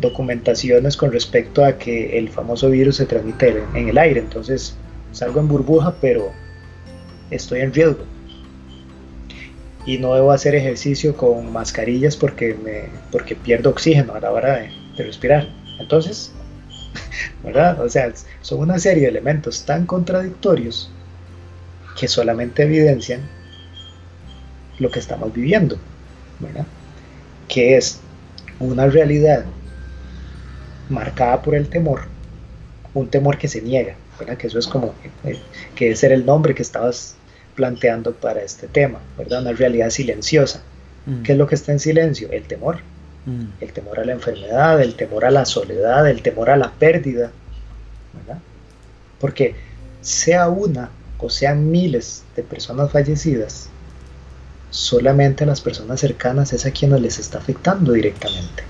documentaciones con respecto a que el famoso virus se transmite en el aire. Entonces, salgo en burbuja, pero estoy en riesgo y no debo hacer ejercicio con mascarillas porque, me, porque pierdo oxígeno a la hora de, respirar. Entonces, ¿verdad? O sea, son una serie de elementos tan contradictorios que solamente evidencian lo que estamos viviendo, ¿verdad? Que es una realidad marcada por el temor, un temor que se niega, ¿verdad? Que eso es como, eh, que ese era el nombre que estabas planteando para este tema, ¿verdad? Una realidad silenciosa. Mm. ¿Qué es lo que está en silencio? El temor. Mm. El temor a la enfermedad, el temor a la soledad, el temor a la pérdida, ¿verdad? Porque sea una o sean miles de personas fallecidas, solamente a las personas cercanas es a quienes les está afectando directamente.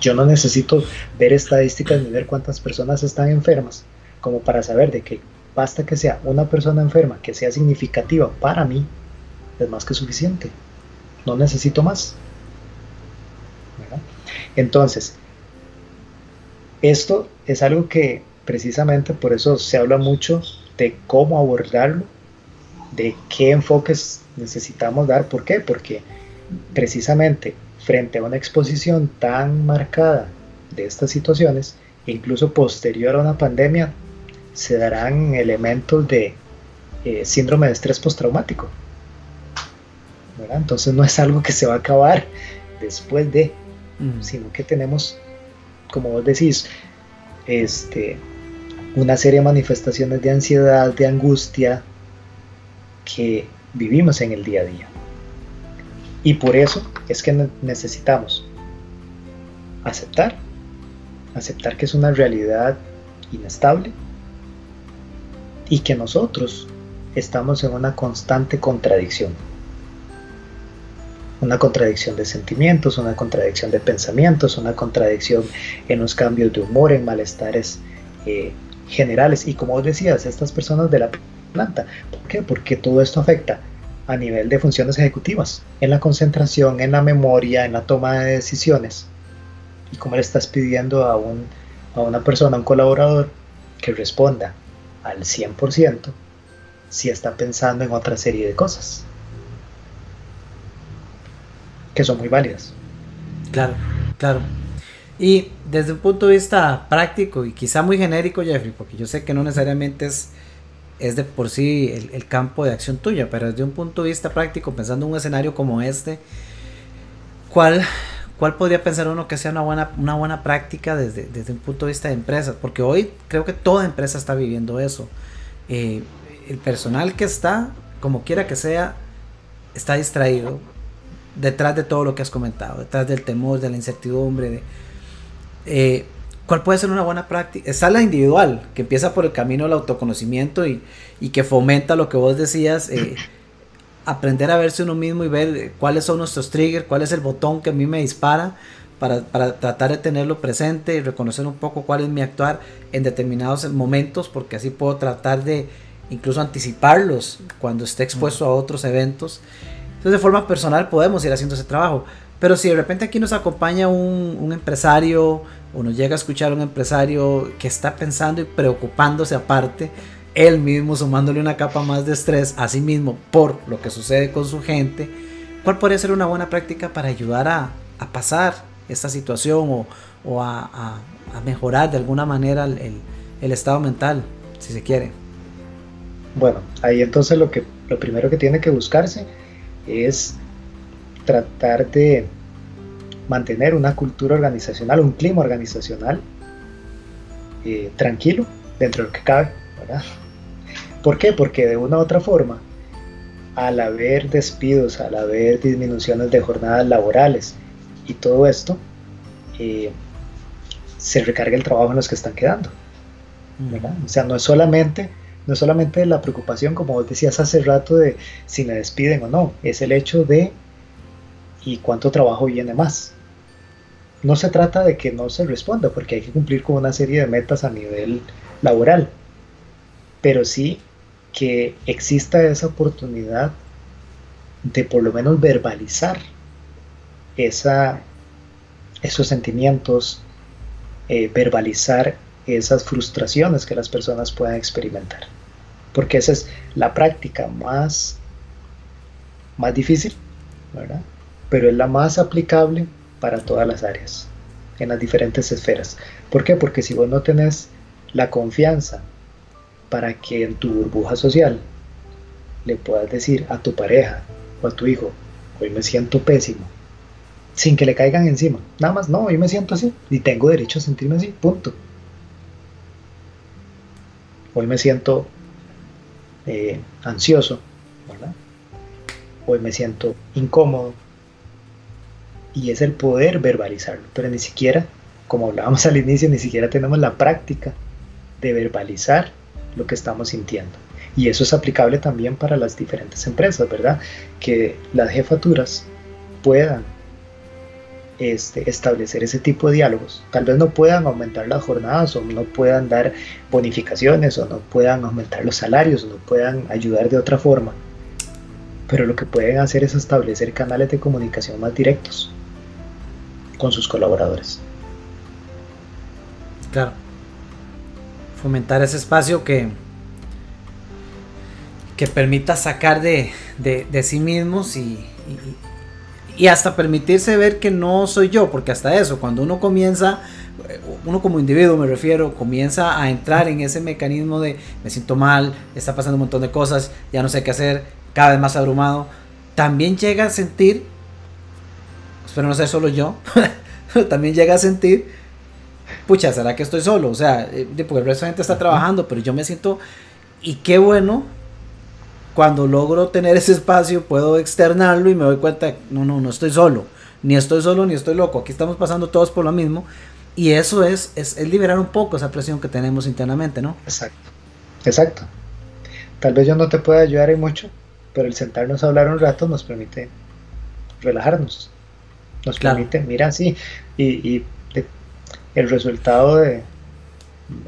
Yo no necesito ver estadísticas ni ver cuántas personas están enfermas como para saber de que basta que sea una persona enferma que sea significativa para mí, es más que suficiente. No necesito más. Entonces, esto es algo que precisamente por eso se habla mucho de cómo abordarlo, de qué enfoques necesitamos dar. ¿Por qué? Porque precisamente frente a una exposición tan marcada de estas situaciones, incluso posterior a una pandemia, se darán elementos de eh, síndrome de estrés postraumático. Entonces no es algo que se va a acabar después de, sino que tenemos, como vos decís, este, una serie de manifestaciones de ansiedad, de angustia que vivimos en el día a día. Y por eso es que necesitamos aceptar, aceptar que es una realidad inestable y que nosotros estamos en una constante contradicción. Una contradicción de sentimientos, una contradicción de pensamientos, una contradicción en los cambios de humor, en malestares eh, generales. Y como vos decías, estas personas de la planta, ¿por qué? Porque todo esto afecta a nivel de funciones ejecutivas, en la concentración, en la memoria, en la toma de decisiones. Y como le estás pidiendo a, un, a una persona, a un colaborador, que responda al 100% si está pensando en otra serie de cosas que son muy válidas. Claro, claro. Y desde un punto de vista práctico y quizá muy genérico, Jeffrey, porque yo sé que no necesariamente es, es de por sí el, campo de acción tuya, pero desde un punto de vista práctico, pensando en un escenario como este, ¿cuál, cuál podría pensar uno que sea una buena, una buena práctica desde, desde un punto de vista de empresas? Porque hoy creo que toda empresa está viviendo eso. Eh, el personal que está, como quiera que sea, está distraído detrás de todo lo que has comentado, detrás del temor, de la incertidumbre, de, eh, ¿cuál puede ser una buena práctica? Está la individual, que empieza por el camino del autoconocimiento y, que fomenta lo que vos decías, eh, aprender a verse uno mismo y ver cuáles son nuestros triggers, cuál es el botón que a mí me dispara para, para, tratar de tenerlo presente y reconocer un poco cuál es mi actuar en determinados momentos, porque así puedo tratar de incluso anticiparlos cuando esté expuesto a otros eventos. Entonces de forma personal podemos ir haciendo ese trabajo. Pero si de repente aquí nos acompaña un, empresario o nos llega a escuchar un empresario que está pensando y preocupándose aparte, él mismo sumándole una capa más de estrés a sí mismo por lo que sucede con su gente, ¿cuál podría ser una buena práctica para ayudar a, pasar esta situación o, a, mejorar de alguna manera el, estado mental, si se quiere? Bueno, ahí entonces lo, que, lo primero que tiene que buscarse es tratar de mantener una cultura organizacional, un clima organizacional eh, tranquilo dentro de lo que cabe. ¿verdad? ¿Por qué? Porque de una u otra forma, al haber despidos, al haber disminuciones de jornadas laborales y todo esto, eh, se recarga el trabajo en los que están quedando. O sea, no es solamente no es solamente la preocupación, como decías hace rato, de si me despiden o no, es el hecho de y cuánto trabajo viene más. No se trata de que no se responda, porque hay que cumplir con una serie de metas a nivel laboral, pero sí que exista esa oportunidad de por lo menos verbalizar esa, esos sentimientos, eh, verbalizar esas frustraciones que las personas puedan experimentar. Porque esa es la práctica más, más difícil, ¿verdad? pero es la más aplicable para todas las áreas, en las diferentes esferas. ¿Por qué? Porque si vos no tenés la confianza para que en tu burbuja social le puedas decir a tu pareja o a tu hijo, hoy me siento pésimo, sin que le caigan encima, nada más, no, hoy me siento así y tengo derecho a sentirme así, punto. Hoy me siento eh, ansioso, ¿verdad? Hoy me siento incómodo, y es el poder verbalizarlo, pero ni siquiera, como hablábamos al inicio, ni siquiera tenemos la práctica de verbalizar lo que estamos sintiendo. Y eso es aplicable también para las diferentes empresas, ¿verdad? Que las jefaturas puedan este, establecer ese tipo de diálogos. Tal vez no puedan aumentar las jornadas o no puedan dar bonificaciones o no puedan aumentar los salarios o no puedan ayudar de otra forma, pero lo que pueden hacer es establecer canales de comunicación más directos con sus colaboradores. Claro. Fomentar ese espacio que, que permita sacar de, sí mismos y, y, hasta permitirse ver que no soy yo, porque hasta eso, cuando uno comienza, uno como individuo me refiero, comienza a entrar en ese mecanismo de me siento mal, está pasando un montón de cosas, ya no sé qué hacer, cada vez más abrumado, también llega a sentir, espero no ser solo yo, también llega a sentir, pucha, ¿será que estoy solo? O sea, eh, porque el resto de gente está trabajando, pero yo me siento, y qué bueno, cuando logro tener ese espacio, puedo externarlo y me doy cuenta, no, no, no estoy solo, ni estoy solo, ni estoy loco, aquí estamos pasando todos por lo mismo, y eso es, es, es liberar un poco esa presión que tenemos internamente, ¿no? Exacto, exacto. Tal vez yo no te pueda ayudar en mucho, pero el sentarnos a hablar un rato nos permite relajarnos, nos permite, mira, sí, y, el resultado de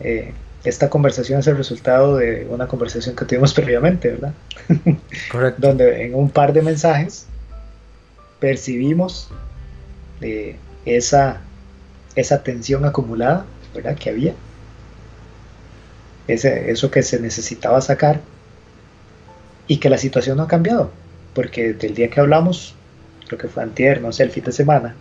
eh, esta conversación es el resultado de una conversación que tuvimos previamente, ¿verdad? Correcto. Donde en un par de mensajes percibimos eh, esa, esa tensión acumulada, ¿verdad? Que había. Ese, eso que se necesitaba sacar y que la situación no ha cambiado, porque del día que hablamos, creo que fue antier, no sé, el fin de semana,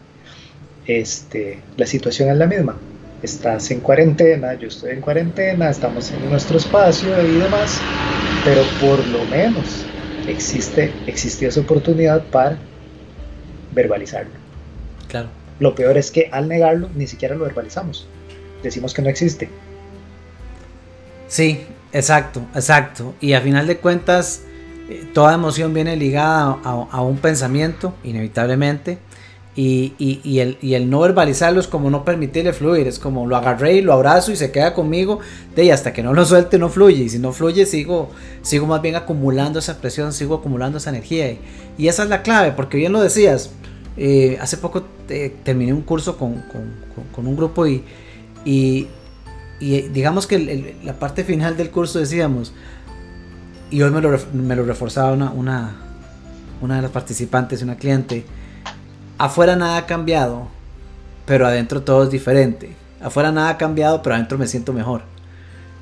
este, la situación es la misma. Estás en cuarentena, yo estoy en cuarentena, estamos en nuestro espacio y demás, pero por lo menos existe, existió esa oportunidad para verbalizarlo. Claro. Lo peor es que al negarlo ni siquiera lo verbalizamos. Decimos que no existe. Sí, exacto, exacto. Y a final de cuentas, toda emoción viene ligada a, un pensamiento, inevitablemente, y, el, no verbalizarlo es como no permitirle fluir, es como lo agarré y lo abrazo y se queda conmigo, de y hasta que no lo suelte no fluye, y si no fluye sigo, sigo más bien acumulando esa presión, sigo acumulando esa energía, y, esa es la clave, porque bien lo decías, eh, hace poco eh, terminé un curso con, un grupo y, y, digamos que la parte final del curso decíamos, y hoy me lo, me lo reforzaba una, una, una de las participantes, una cliente. Afuera nada ha cambiado, pero adentro todo es diferente. Afuera nada ha cambiado, pero adentro me siento mejor.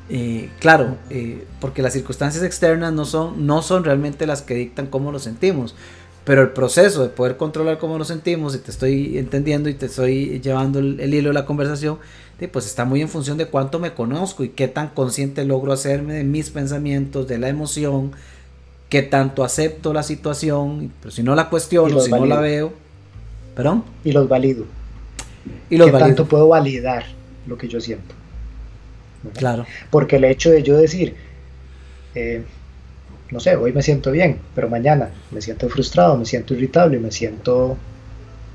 Eh, claro, eh, porque las circunstancias externas no son, no son realmente las que dictan cómo lo sentimos, pero el proceso de poder controlar cómo lo sentimos, y te estoy entendiendo y te estoy llevando el, el hilo de la conversación, pues está muy en función de cuánto me conozco y qué tan consciente logro hacerme de mis pensamientos, de la emoción, qué tanto acepto la situación, pero si no la cuestiono, si no la veo, ¿perdón? Y los valido. Y los ¿Qué tanto puedo validar lo que yo siento? Claro. Porque el hecho de yo decir, eh, no sé, hoy me siento bien, pero mañana me siento frustrado, me siento irritable, me siento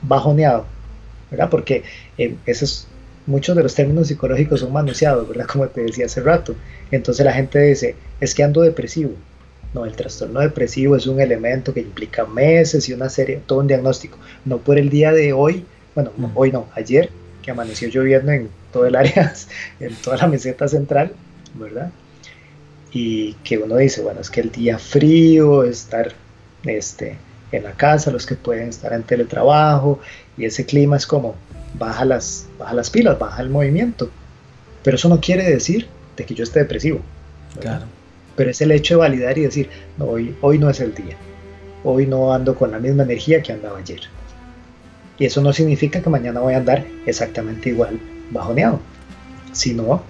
bajoneado, ¿verdad? Porque eh, eso es muchos de los términos psicológicos son manoseados, ¿verdad? Como te decía hace rato. Entonces la gente dice, es que ando depresivo. No, el trastorno depresivo es un elemento que implica meses y una serie, todo un diagnóstico. No por el día de hoy, bueno, mm. hoy no, ayer, que amaneció lloviendo en todo el área, en toda la meseta central, ¿verdad? Y que uno dice, bueno, es que el día frío, estar este, en la casa, los que pueden estar en teletrabajo, y ese clima es como, baja las, baja las pilas, baja el movimiento. Pero eso no quiere decir de que yo esté depresivo. Claro. Pero es el hecho de validar y decir, no, hoy, hoy no es el día. Hoy no ando con la misma energía que andaba ayer. Y eso no significa que mañana voy a andar exactamente igual bajoneado, sino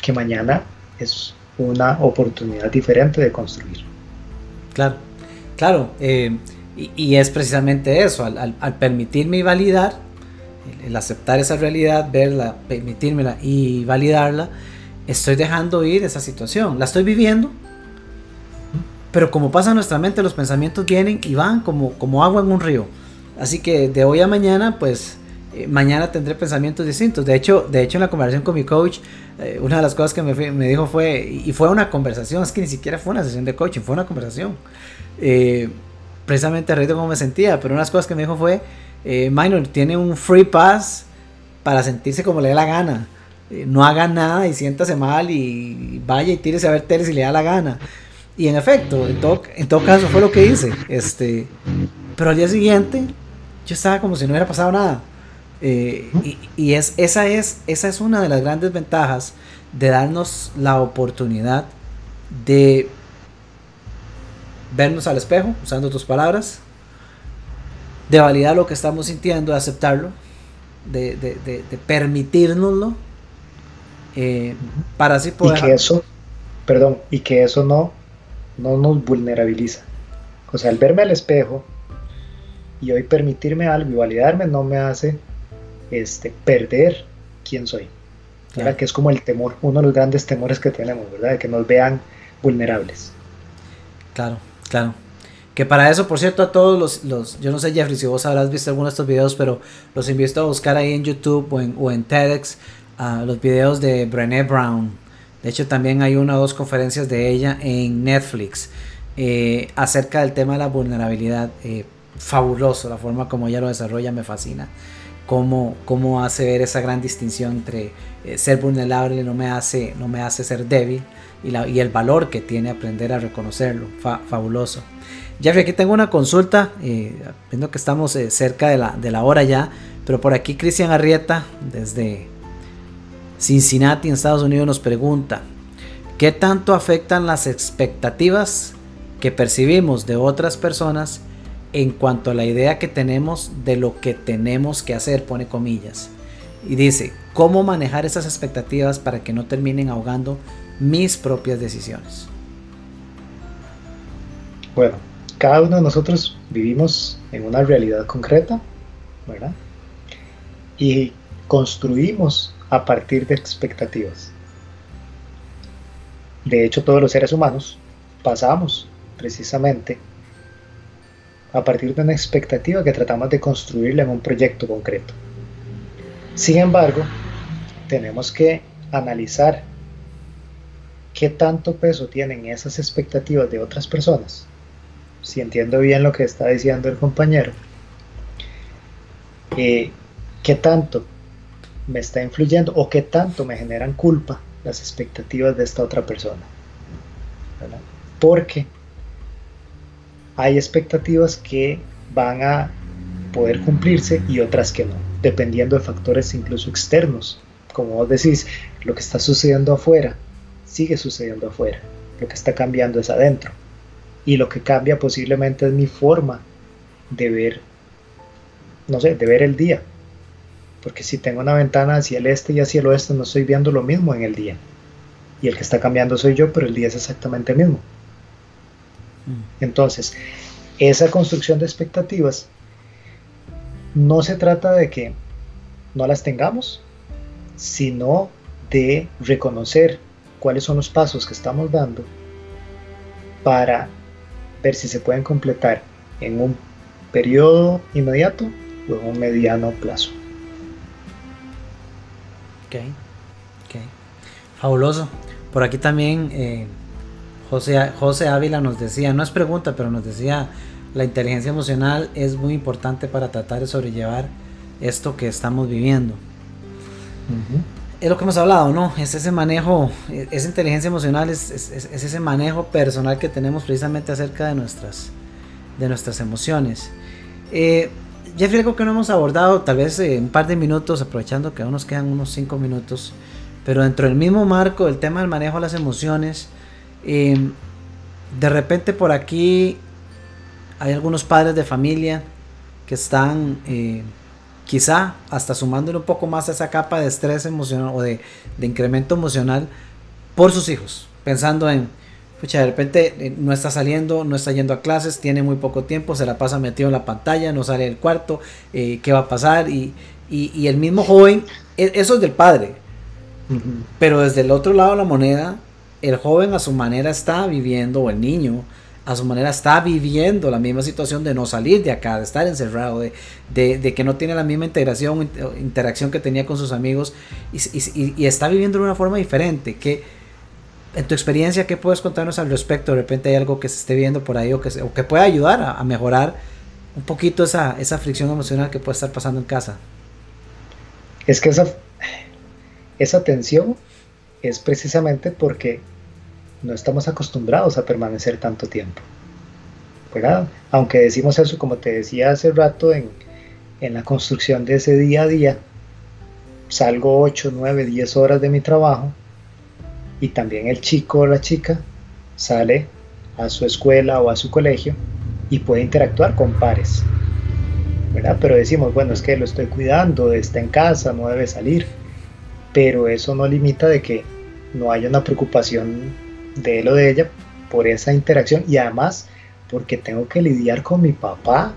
que mañana es una oportunidad diferente de construir. Claro, claro. Eh, y, es precisamente eso, al, al permitirme validar, el, aceptar esa realidad, verla, permitírmela y validarla, estoy dejando ir esa situación. La estoy viviendo, pero como pasa en nuestra mente, los pensamientos vienen y van como, como agua en un río. Así que de hoy a mañana, pues eh, mañana tendré pensamientos distintos. De hecho, de hecho en la conversación con mi coach, eh, una de las cosas que me, me, dijo fue, y fue una conversación, es que ni siquiera fue una sesión de coaching, fue una conversación. Eh, precisamente a cómo me sentía, pero una de las cosas que me dijo fue, Minor tiene un free pass para sentirse como le dé la gana. No haga nada y siéntase mal y vaya y tírese a ver tele si le da la gana. Y en efecto, en todo, en todo caso fue lo que hice. Este, pero al día siguiente yo estaba como si no hubiera pasado nada. Eh, y, es, esa, es, esa es una de las grandes ventajas de darnos la oportunidad de vernos al espejo, usando tus palabras, de validar lo que estamos sintiendo, de aceptarlo, de, de, de, permitirnoslo, eh, para así poder... Y que eso, perdón, y que eso no, no nos vulnerabiliza. O sea, al verme al espejo y hoy permitirme algo y validarme no me hace este, perder quién soy. Que es como el temor, uno de los grandes temores que tenemos, ¿verdad? De que nos vean vulnerables. Claro, claro. Que para eso, por cierto, a todos los, los, yo no sé Jeffrey si vos habrás visto alguno de estos videos, pero los invito a buscar ahí en YouTube o en, o en TEDx los videos de Brené Brown. De hecho, también hay una o dos conferencias de ella en Netflix eh, acerca del tema de la vulnerabilidad. Eh, fabuloso, la forma como ella lo desarrolla me fascina. Cómo, cómo hace ver esa gran distinción entre eh, ser vulnerable no me hace, no me hace ser débil y, la, y el valor que tiene aprender a reconocerlo. fabuloso. Jeffrey, aquí tengo una consulta, viendo que estamos cerca de la, de la hora ya, pero por aquí Cristian Arrieta, desde Cincinnati, en Estados Unidos, nos pregunta, ¿qué tanto afectan las expectativas que percibimos de otras personas en cuanto a la idea que tenemos de lo que tenemos que hacer, pone comillas? Y dice, ¿cómo manejar esas expectativas para que no terminen ahogando mis propias decisiones? Bueno, cada uno de nosotros vivimos en una realidad concreta, ¿verdad? Y construimos a partir de expectativas. De hecho, todos los seres humanos pasamos precisamente a partir de una expectativa que tratamos de construirla en un proyecto concreto. Sin embargo, tenemos que analizar qué tanto peso tienen esas expectativas de otras personas si entiendo bien lo que está diciendo el compañero, eh, qué tanto me está influyendo o qué tanto me generan culpa las expectativas de esta otra persona. Porque hay expectativas que van a poder cumplirse y otras que no, dependiendo de factores incluso externos. Como vos decís, lo que está sucediendo afuera sigue sucediendo afuera, lo que está cambiando es adentro y lo que cambia posiblemente es mi forma de ver, no sé, de ver el día. Porque si tengo una ventana hacia el este y hacia el oeste, no estoy viendo lo mismo en el día. Y el que está cambiando soy yo, pero el día es exactamente el mismo. Mm. Entonces, esa construcción de expectativas no se trata de que no las tengamos, sino de reconocer cuáles son los pasos que estamos dando para ver si se pueden completar en un periodo inmediato o en un mediano plazo. Ok, ok. Fabuloso. Por aquí también eh, José, José Ávila nos decía, no es pregunta, pero nos decía, la inteligencia emocional es muy importante para tratar de sobrellevar esto que estamos viviendo es lo que hemos hablado, ¿no? Es ese manejo, esa inteligencia emocional, es, ese manejo personal que tenemos precisamente acerca de nuestras, de nuestras emociones. Eh, Jeffrey, algo que no hemos abordado, tal vez eh, un par de minutos, aprovechando que aún nos quedan unos cinco minutos, pero dentro del mismo marco del tema del manejo de las emociones, eh, de repente por aquí hay algunos padres de familia que están eh, quizá hasta sumándole un poco más a esa capa de estrés emocional o de, incremento emocional por sus hijos, pensando en, pucha, de repente eh, no está saliendo, no está yendo a clases, tiene muy poco tiempo, se la pasa metido en la pantalla, no sale del cuarto, eh, qué va a pasar, y, el mismo joven, e, eso es del padre, pero desde el otro lado de la moneda, el joven a su manera está viviendo, o el niño, a su manera está viviendo la misma situación de no salir de acá, de estar encerrado, de, que no tiene la misma integración, interacción que tenía con sus amigos y, está viviendo de una forma diferente. Que, en tu experiencia, ¿qué puedes contarnos al respecto? De repente hay algo que se esté viendo por ahí o que, o que pueda ayudar a, mejorar un poquito esa, esa fricción emocional que puede estar pasando en casa. Es que esa, esa tensión es precisamente porque no estamos acostumbrados a permanecer tanto tiempo. ¿verdad? Aunque decimos eso, como te decía hace rato, en, en la construcción de ese día a día, salgo 8, 9, 10 horas de mi trabajo y también el chico o la chica sale a su escuela o a su colegio y puede interactuar con pares. ¿verdad? Pero decimos, bueno, es que lo estoy cuidando, está en casa, no debe salir. Pero eso no limita de que no haya una preocupación de él o de ella por esa interacción y además porque tengo que lidiar con mi papá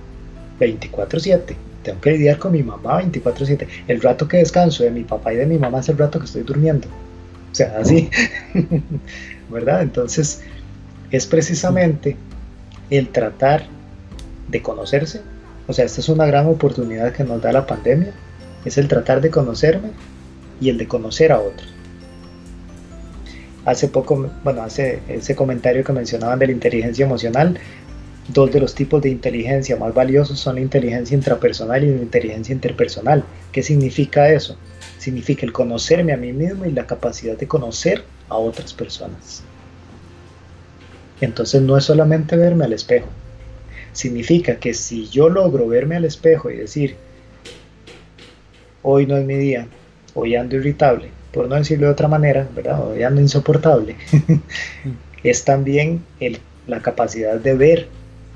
24/7, tengo que lidiar con mi mamá 24/7. El rato que descanso de mi papá y de mi mamá es el rato que estoy durmiendo. Sea, así, ¿verdad? Entonces, es precisamente el tratar de conocerse. O sea, esta es una gran oportunidad que nos da la pandemia. Es el tratar de conocerme y el de conocer a otros. Hace poco, bueno, hace ese comentario que mencionaban de la inteligencia emocional, dos de los tipos de inteligencia más valiosos son la inteligencia intrapersonal y la inteligencia interpersonal. ¿Qué significa eso? Significa el conocerme a mí mismo y la capacidad de conocer a otras personas. Entonces no es solamente verme al espejo. Significa que si yo logro verme al espejo y decir, hoy no es mi día, hoy ando irritable, por no decirlo de otra manera, ¿verdad? Hoy ando insoportable, es también la capacidad de ver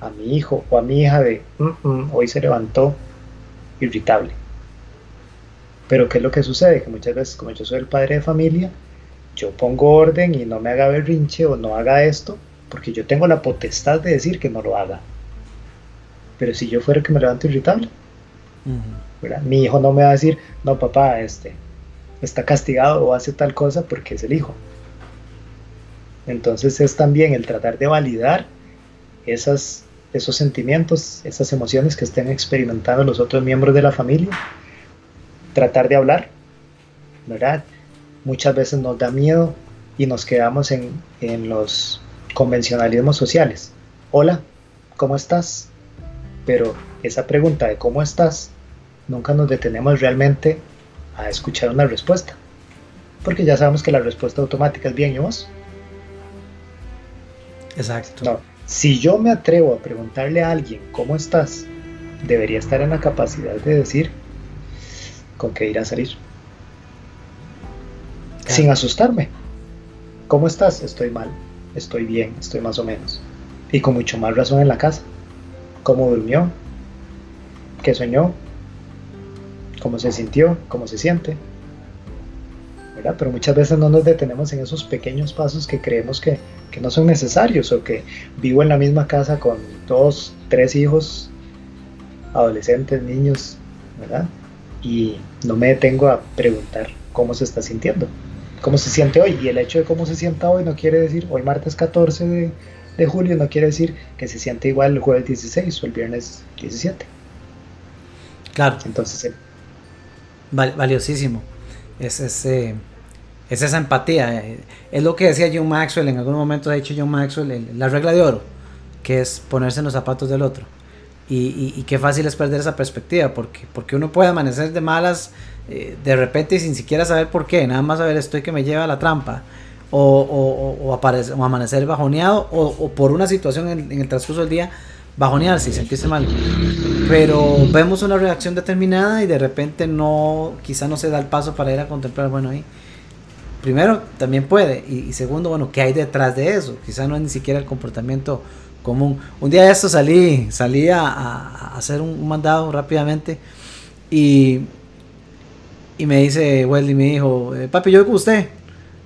a mi hijo o a mi hija de, mm, mm, hoy se levantó irritable. Pero ¿qué es lo que sucede? Que muchas veces, como yo soy el padre de familia, yo pongo orden y no me haga berrinche o no haga esto, porque yo tengo la potestad de decir que no lo haga. Pero si yo fuera que me levanto irritable, mi hijo no me va a decir, no papá, este, está castigado o hace tal cosa porque es el hijo. Entonces es también el tratar de validar esas, esos sentimientos, esas emociones que estén experimentando los otros miembros de la familia, tratar de hablar, ¿verdad? Muchas veces nos da miedo y nos quedamos en, en los convencionalismos sociales. Hola, ¿cómo estás? Pero esa pregunta de cómo estás, nunca nos detenemos realmente a escuchar una respuesta. Porque ya sabemos que la respuesta automática es bien y vos. Exacto. No, si yo me atrevo a preguntarle a alguien cómo estás, debería estar en la capacidad de decir con qué ir a salir. Sin asustarme. ¿Cómo estás? Estoy mal estoy bien, estoy más o menos. Y con mucho más razón en la casa. ¿Cómo durmió? ¿Qué soñó? ¿Cómo se sintió? ¿Cómo se siente? ¿Verdad? Pero muchas veces no nos detenemos en esos pequeños pasos que creemos que, que, no son necesarios o que vivo en la misma casa con dos, tres hijos, adolescentes, niños, ¿verdad? Y no me detengo a preguntar cómo se está sintiendo cómo se siente hoy. Y el hecho de cómo se sienta hoy no quiere decir, hoy martes 14 de, de julio, no quiere decir que se siente igual el jueves 16 o el viernes 17. Claro. Entonces, eh, valiosísimo. Es, ese es esa empatía. Es lo que decía John Maxwell, en algún momento ha dicho John Maxwell, la regla de oro, que es ponerse en los zapatos del otro. Y, y, qué fácil es perder esa perspectiva, porque, porque uno puede amanecer de malas eh, de repente sin siquiera saber por qué, nada más saber estoy que me lleva a la trampa, o, o, o, amanecer bajoneado, o, por una situación en, el transcurso del día bajonearse y sentirse mal. Pero vemos una reacción determinada y de repente no, quizá no se da el paso para ir a contemplar, bueno, ahí. Primero, también puede. Y, segundo, bueno, ¿qué hay detrás de eso? Quizá no es ni siquiera el comportamiento común. Un día de esto salí, salí a, hacer un mandado rápidamente y y me dice Weldy, me dijo, eh, papi, yo voy con usted.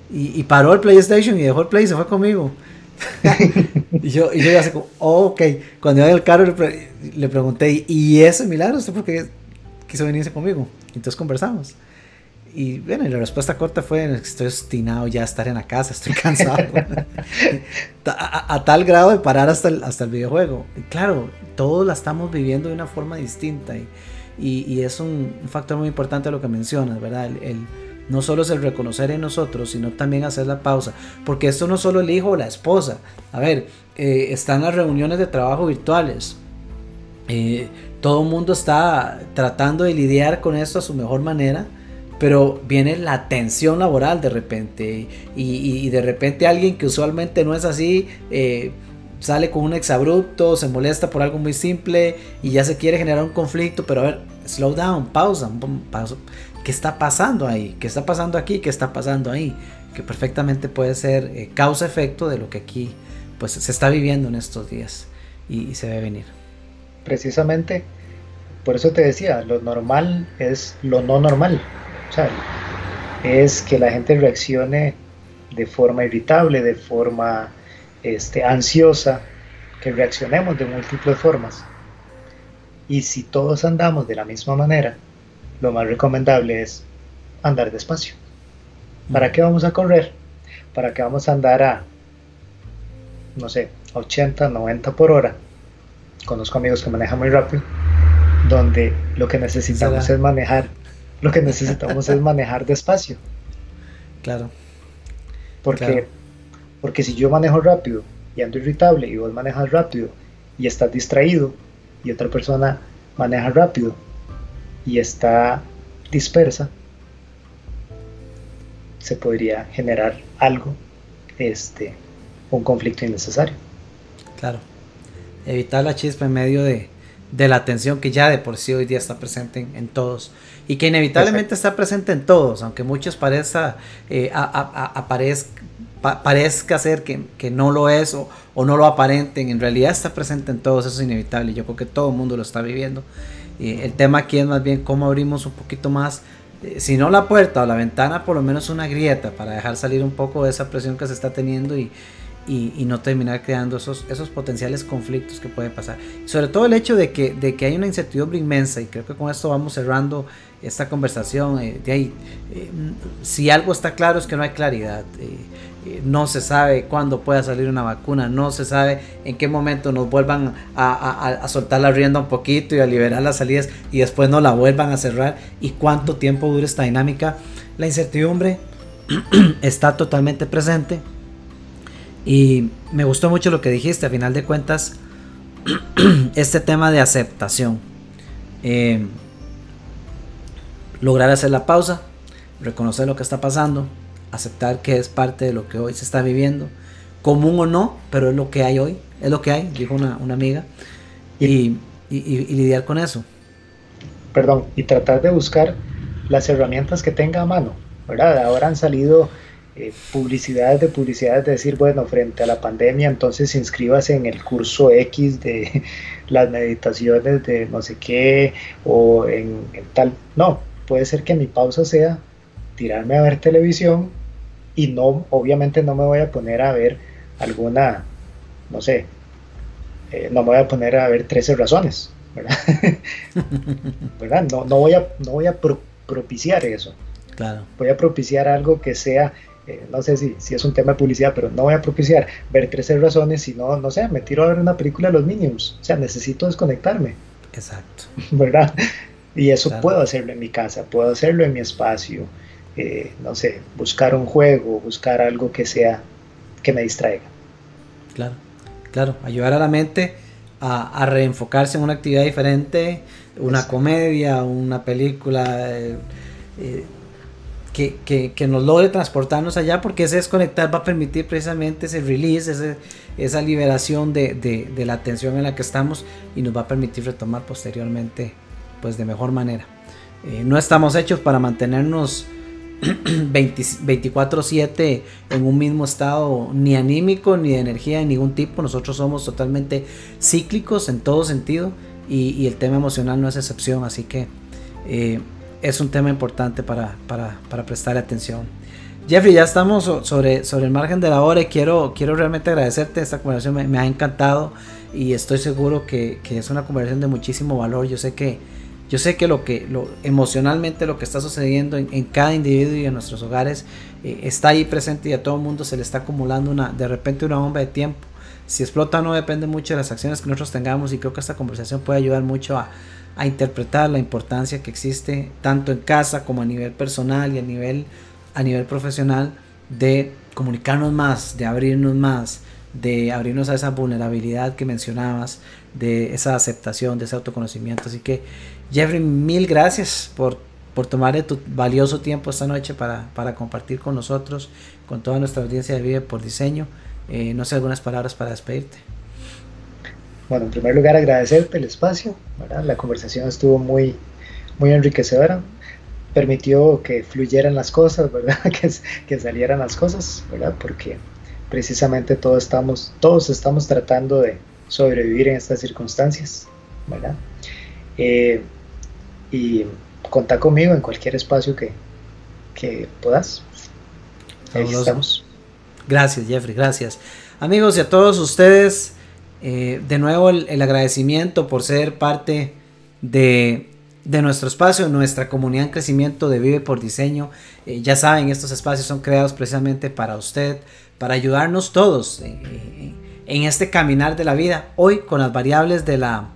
Y, paró el PlayStation y dejó el Play y se fue conmigo. y yo, y yo ya como, oh, ok. Cuando iba el carro le, pregunté, ¿y ese milagro? ¿Usted por qué quiso venirse conmigo? Entonces conversamos. Y bueno, la respuesta corta fue, estoy obstinado ya a estar en la casa, estoy cansado. a, tal grado de parar hasta el, hasta el videojuego. Y claro, todos la estamos viviendo de una forma distinta. Y, y, es un, factor muy importante lo que mencionas, ¿verdad? El, no solo es el reconocer en nosotros, sino también hacer la pausa. Porque esto no solo el hijo o la esposa. A ver, eh, están las reuniones de trabajo virtuales. Eh, todo el mundo está tratando de lidiar con esto a su mejor manera, pero viene la tensión laboral de repente y, de repente alguien que usualmente no es así eh, sale con un exabrupto, se molesta por algo muy simple y ya se quiere generar un conflicto, pero a ver, slow down, pausa, pausa. ¿Qué está pasando ahí? ¿Qué está pasando aquí? ¿Qué está pasando ahí? Que perfectamente puede ser eh, causa-efecto de lo que aquí pues, se está viviendo en estos días y se ve venir precisamente, por eso te decía, lo normal es lo no normal. O sea, es que la gente reaccione de forma irritable, de forma este, ansiosa, que reaccionemos de múltiples formas. Y si todos andamos de la misma manera, lo más recomendable es andar despacio. ¿Para qué vamos a correr? ¿Para qué vamos a andar a, no sé, 80, 90 por hora? conozco amigos que manejan muy rápido, donde lo que necesitamos es manejar, lo que necesitamos es manejar despacio. Claro. Porque, porque si yo manejo rápido y ando irritable y vos manejas rápido y estás distraído y otra persona maneja rápido y está dispersa, se podría generar algo, este, un conflicto innecesario. Claro evitar la chispa en medio de, la tensión que ya de por sí hoy día está presente en, todos. Y que inevitablemente está presente en todos, aunque muchos parezca, eh, parezca ser que, no lo es o, no lo aparenten, en realidad está presente en todos, eso es inevitable, yo creo que todo el mundo lo está viviendo. el tema aquí es más bien cómo abrimos un poquito más, eh, si no la puerta o la ventana, por lo menos una grieta para dejar salir un poco de esa presión que se está teniendo y, y, no terminar creando esos, esos potenciales conflictos que pueden pasar. Sobre todo el hecho de que, de que hay una incertidumbre inmensa y creo que con esto vamos cerrando esta conversación. Eh, de ahí, eh, si algo está claro es que no hay claridad. Eh, no se sabe cuándo pueda salir una vacuna, no se sabe en qué momento nos vuelvan a, a, soltar la rienda un poquito y a liberar las salidas y después no la vuelvan a cerrar y cuánto tiempo dure esta dinámica. La incertidumbre está totalmente presente y me gustó mucho lo que dijiste, a final de cuentas, este tema de aceptación. Eh, lograr hacer la pausa, reconocer lo que está pasando, aceptar que es parte de lo que hoy se está viviendo, común o no, pero es lo que hay hoy, es lo que hay, dijo una, amiga, y, lidiar con eso. Perdón, y tratar de buscar las herramientas que tenga a mano, ¿verdad? Ahora han salido eh, publicidades de publicidades de decir, bueno, frente a la pandemia, entonces inscríbase en el curso X de las meditaciones de no sé qué o en, tal. No, puede ser que mi pausa sea tirarme a ver televisión y no, obviamente no me voy a poner a ver alguna, no sé, eh, no me voy a poner a ver 13 razones, ¿verdad? ¿verdad? No, no, voy a, no voy a propiciar eso. Claro. Voy a propiciar algo que sea eh, no sé si, si, es un tema de publicidad, pero no voy a propiciar ver 13 razones, sino, no sé, me tiro a ver una película de los Minions. O sea, necesito desconectarme. Exacto. ¿Verdad? Y eso puedo hacerlo en mi casa, puedo hacerlo en mi espacio. Eh, no sé, buscar un juego, buscar algo que sea, que me distraiga. Claro, claro, ayudar a la mente a, reenfocarse en una actividad diferente, una comedia, una película. Eh, que, nos logre transportarnos allá, porque ese desconectar va a permitir precisamente ese release, esa liberación de, la tensión en la que estamos y nos va a permitir retomar posteriormente pues de mejor manera. Eh, no estamos hechos para mantenernos 24/7 en un mismo estado ni anímico ni de energía de ningún tipo. Nosotros somos totalmente cíclicos en todo sentido y, el tema emocional no es excepción. Así que eh, es un tema importante para, para, para prestar atención. Jeffrey, ya estamos sobre, sobre el margen de la hora y quiero, quiero realmente agradecerte. Esta conversación me, ha encantado y estoy seguro que, que, es una conversación de muchísimo valor. Yo sé que, yo sé que lo que lo, emocionalmente lo que está sucediendo en, cada individuo y en nuestros hogares eh, está ahí presente y a todo el mundo se le está acumulando una, de repente una bomba de tiempo. Si explota no depende mucho de las acciones que nosotros tengamos y creo que esta conversación puede ayudar mucho a, a interpretar la importancia que existe tanto en casa como a nivel personal y a nivel, a nivel profesional de comunicarnos más, de abrirnos más, de abrirnos a esa vulnerabilidad que mencionabas, de esa aceptación, de ese autoconocimiento. Así que, Jeffrey, mil gracias por, por tomar tu valioso tiempo esta noche para, para, compartir con nosotros, con toda nuestra audiencia de Vive por Diseño. Eh, no sé, algunas palabras para despedirte. Bueno, en primer lugar agradecerte el espacio, la conversación estuvo muy, muy enriquecedora, permitió que fluyeran las cosas, ¿verdad? que, que salieran las cosas, ¿verdad? porque precisamente todos estamos, todos estamos tratando de sobrevivir en estas circunstancias, ¿verdad? Eh, y contá conmigo en cualquier espacio que, que puedas. Ahí estamos. Gracias, Jeffrey, gracias. Amigos y a todos ustedes, eh, de nuevo el, agradecimiento por ser parte de, de, nuestro espacio, nuestra comunidad en crecimiento de Vive por Diseño. Eh, ya saben, estos espacios son creados precisamente para usted, para ayudarnos todos en, este caminar de la vida. Hoy con las variables de la,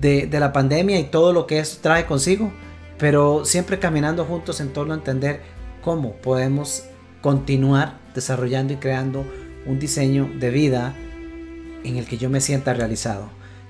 de, la pandemia y todo lo que esto trae consigo, pero siempre caminando juntos en torno a entender cómo podemos continuar desarrollando y creando un diseño de vida en el que yo me sienta realizado.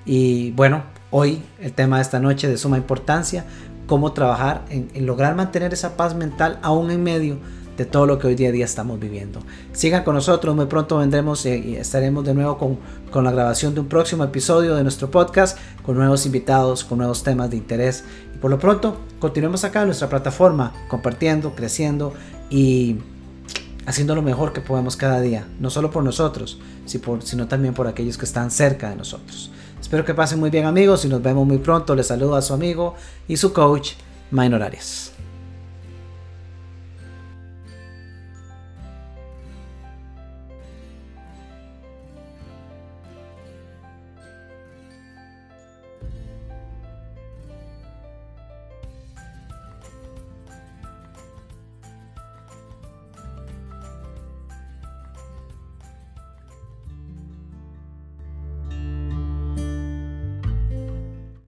Y bueno, hoy el tema de esta noche de suma importancia, cómo trabajar en, lograr mantener esa paz mental aún en medio de todo lo que hoy día día estamos viviendo. Sigan con nosotros, muy pronto vendremos eh, y estaremos de nuevo con, con la grabación de un próximo episodio de nuestro podcast, con nuevos invitados, con nuevos temas de interés. Y por lo pronto, continuemos acá en nuestra plataforma, compartiendo, creciendo y haciendo lo mejor que podemos cada día, no solo por nosotros, sino también por aquellos que están cerca de nosotros. Espero que pasen muy bien amigos y nos vemos muy pronto. Les saludo a su amigo y su coach, Minor Arias.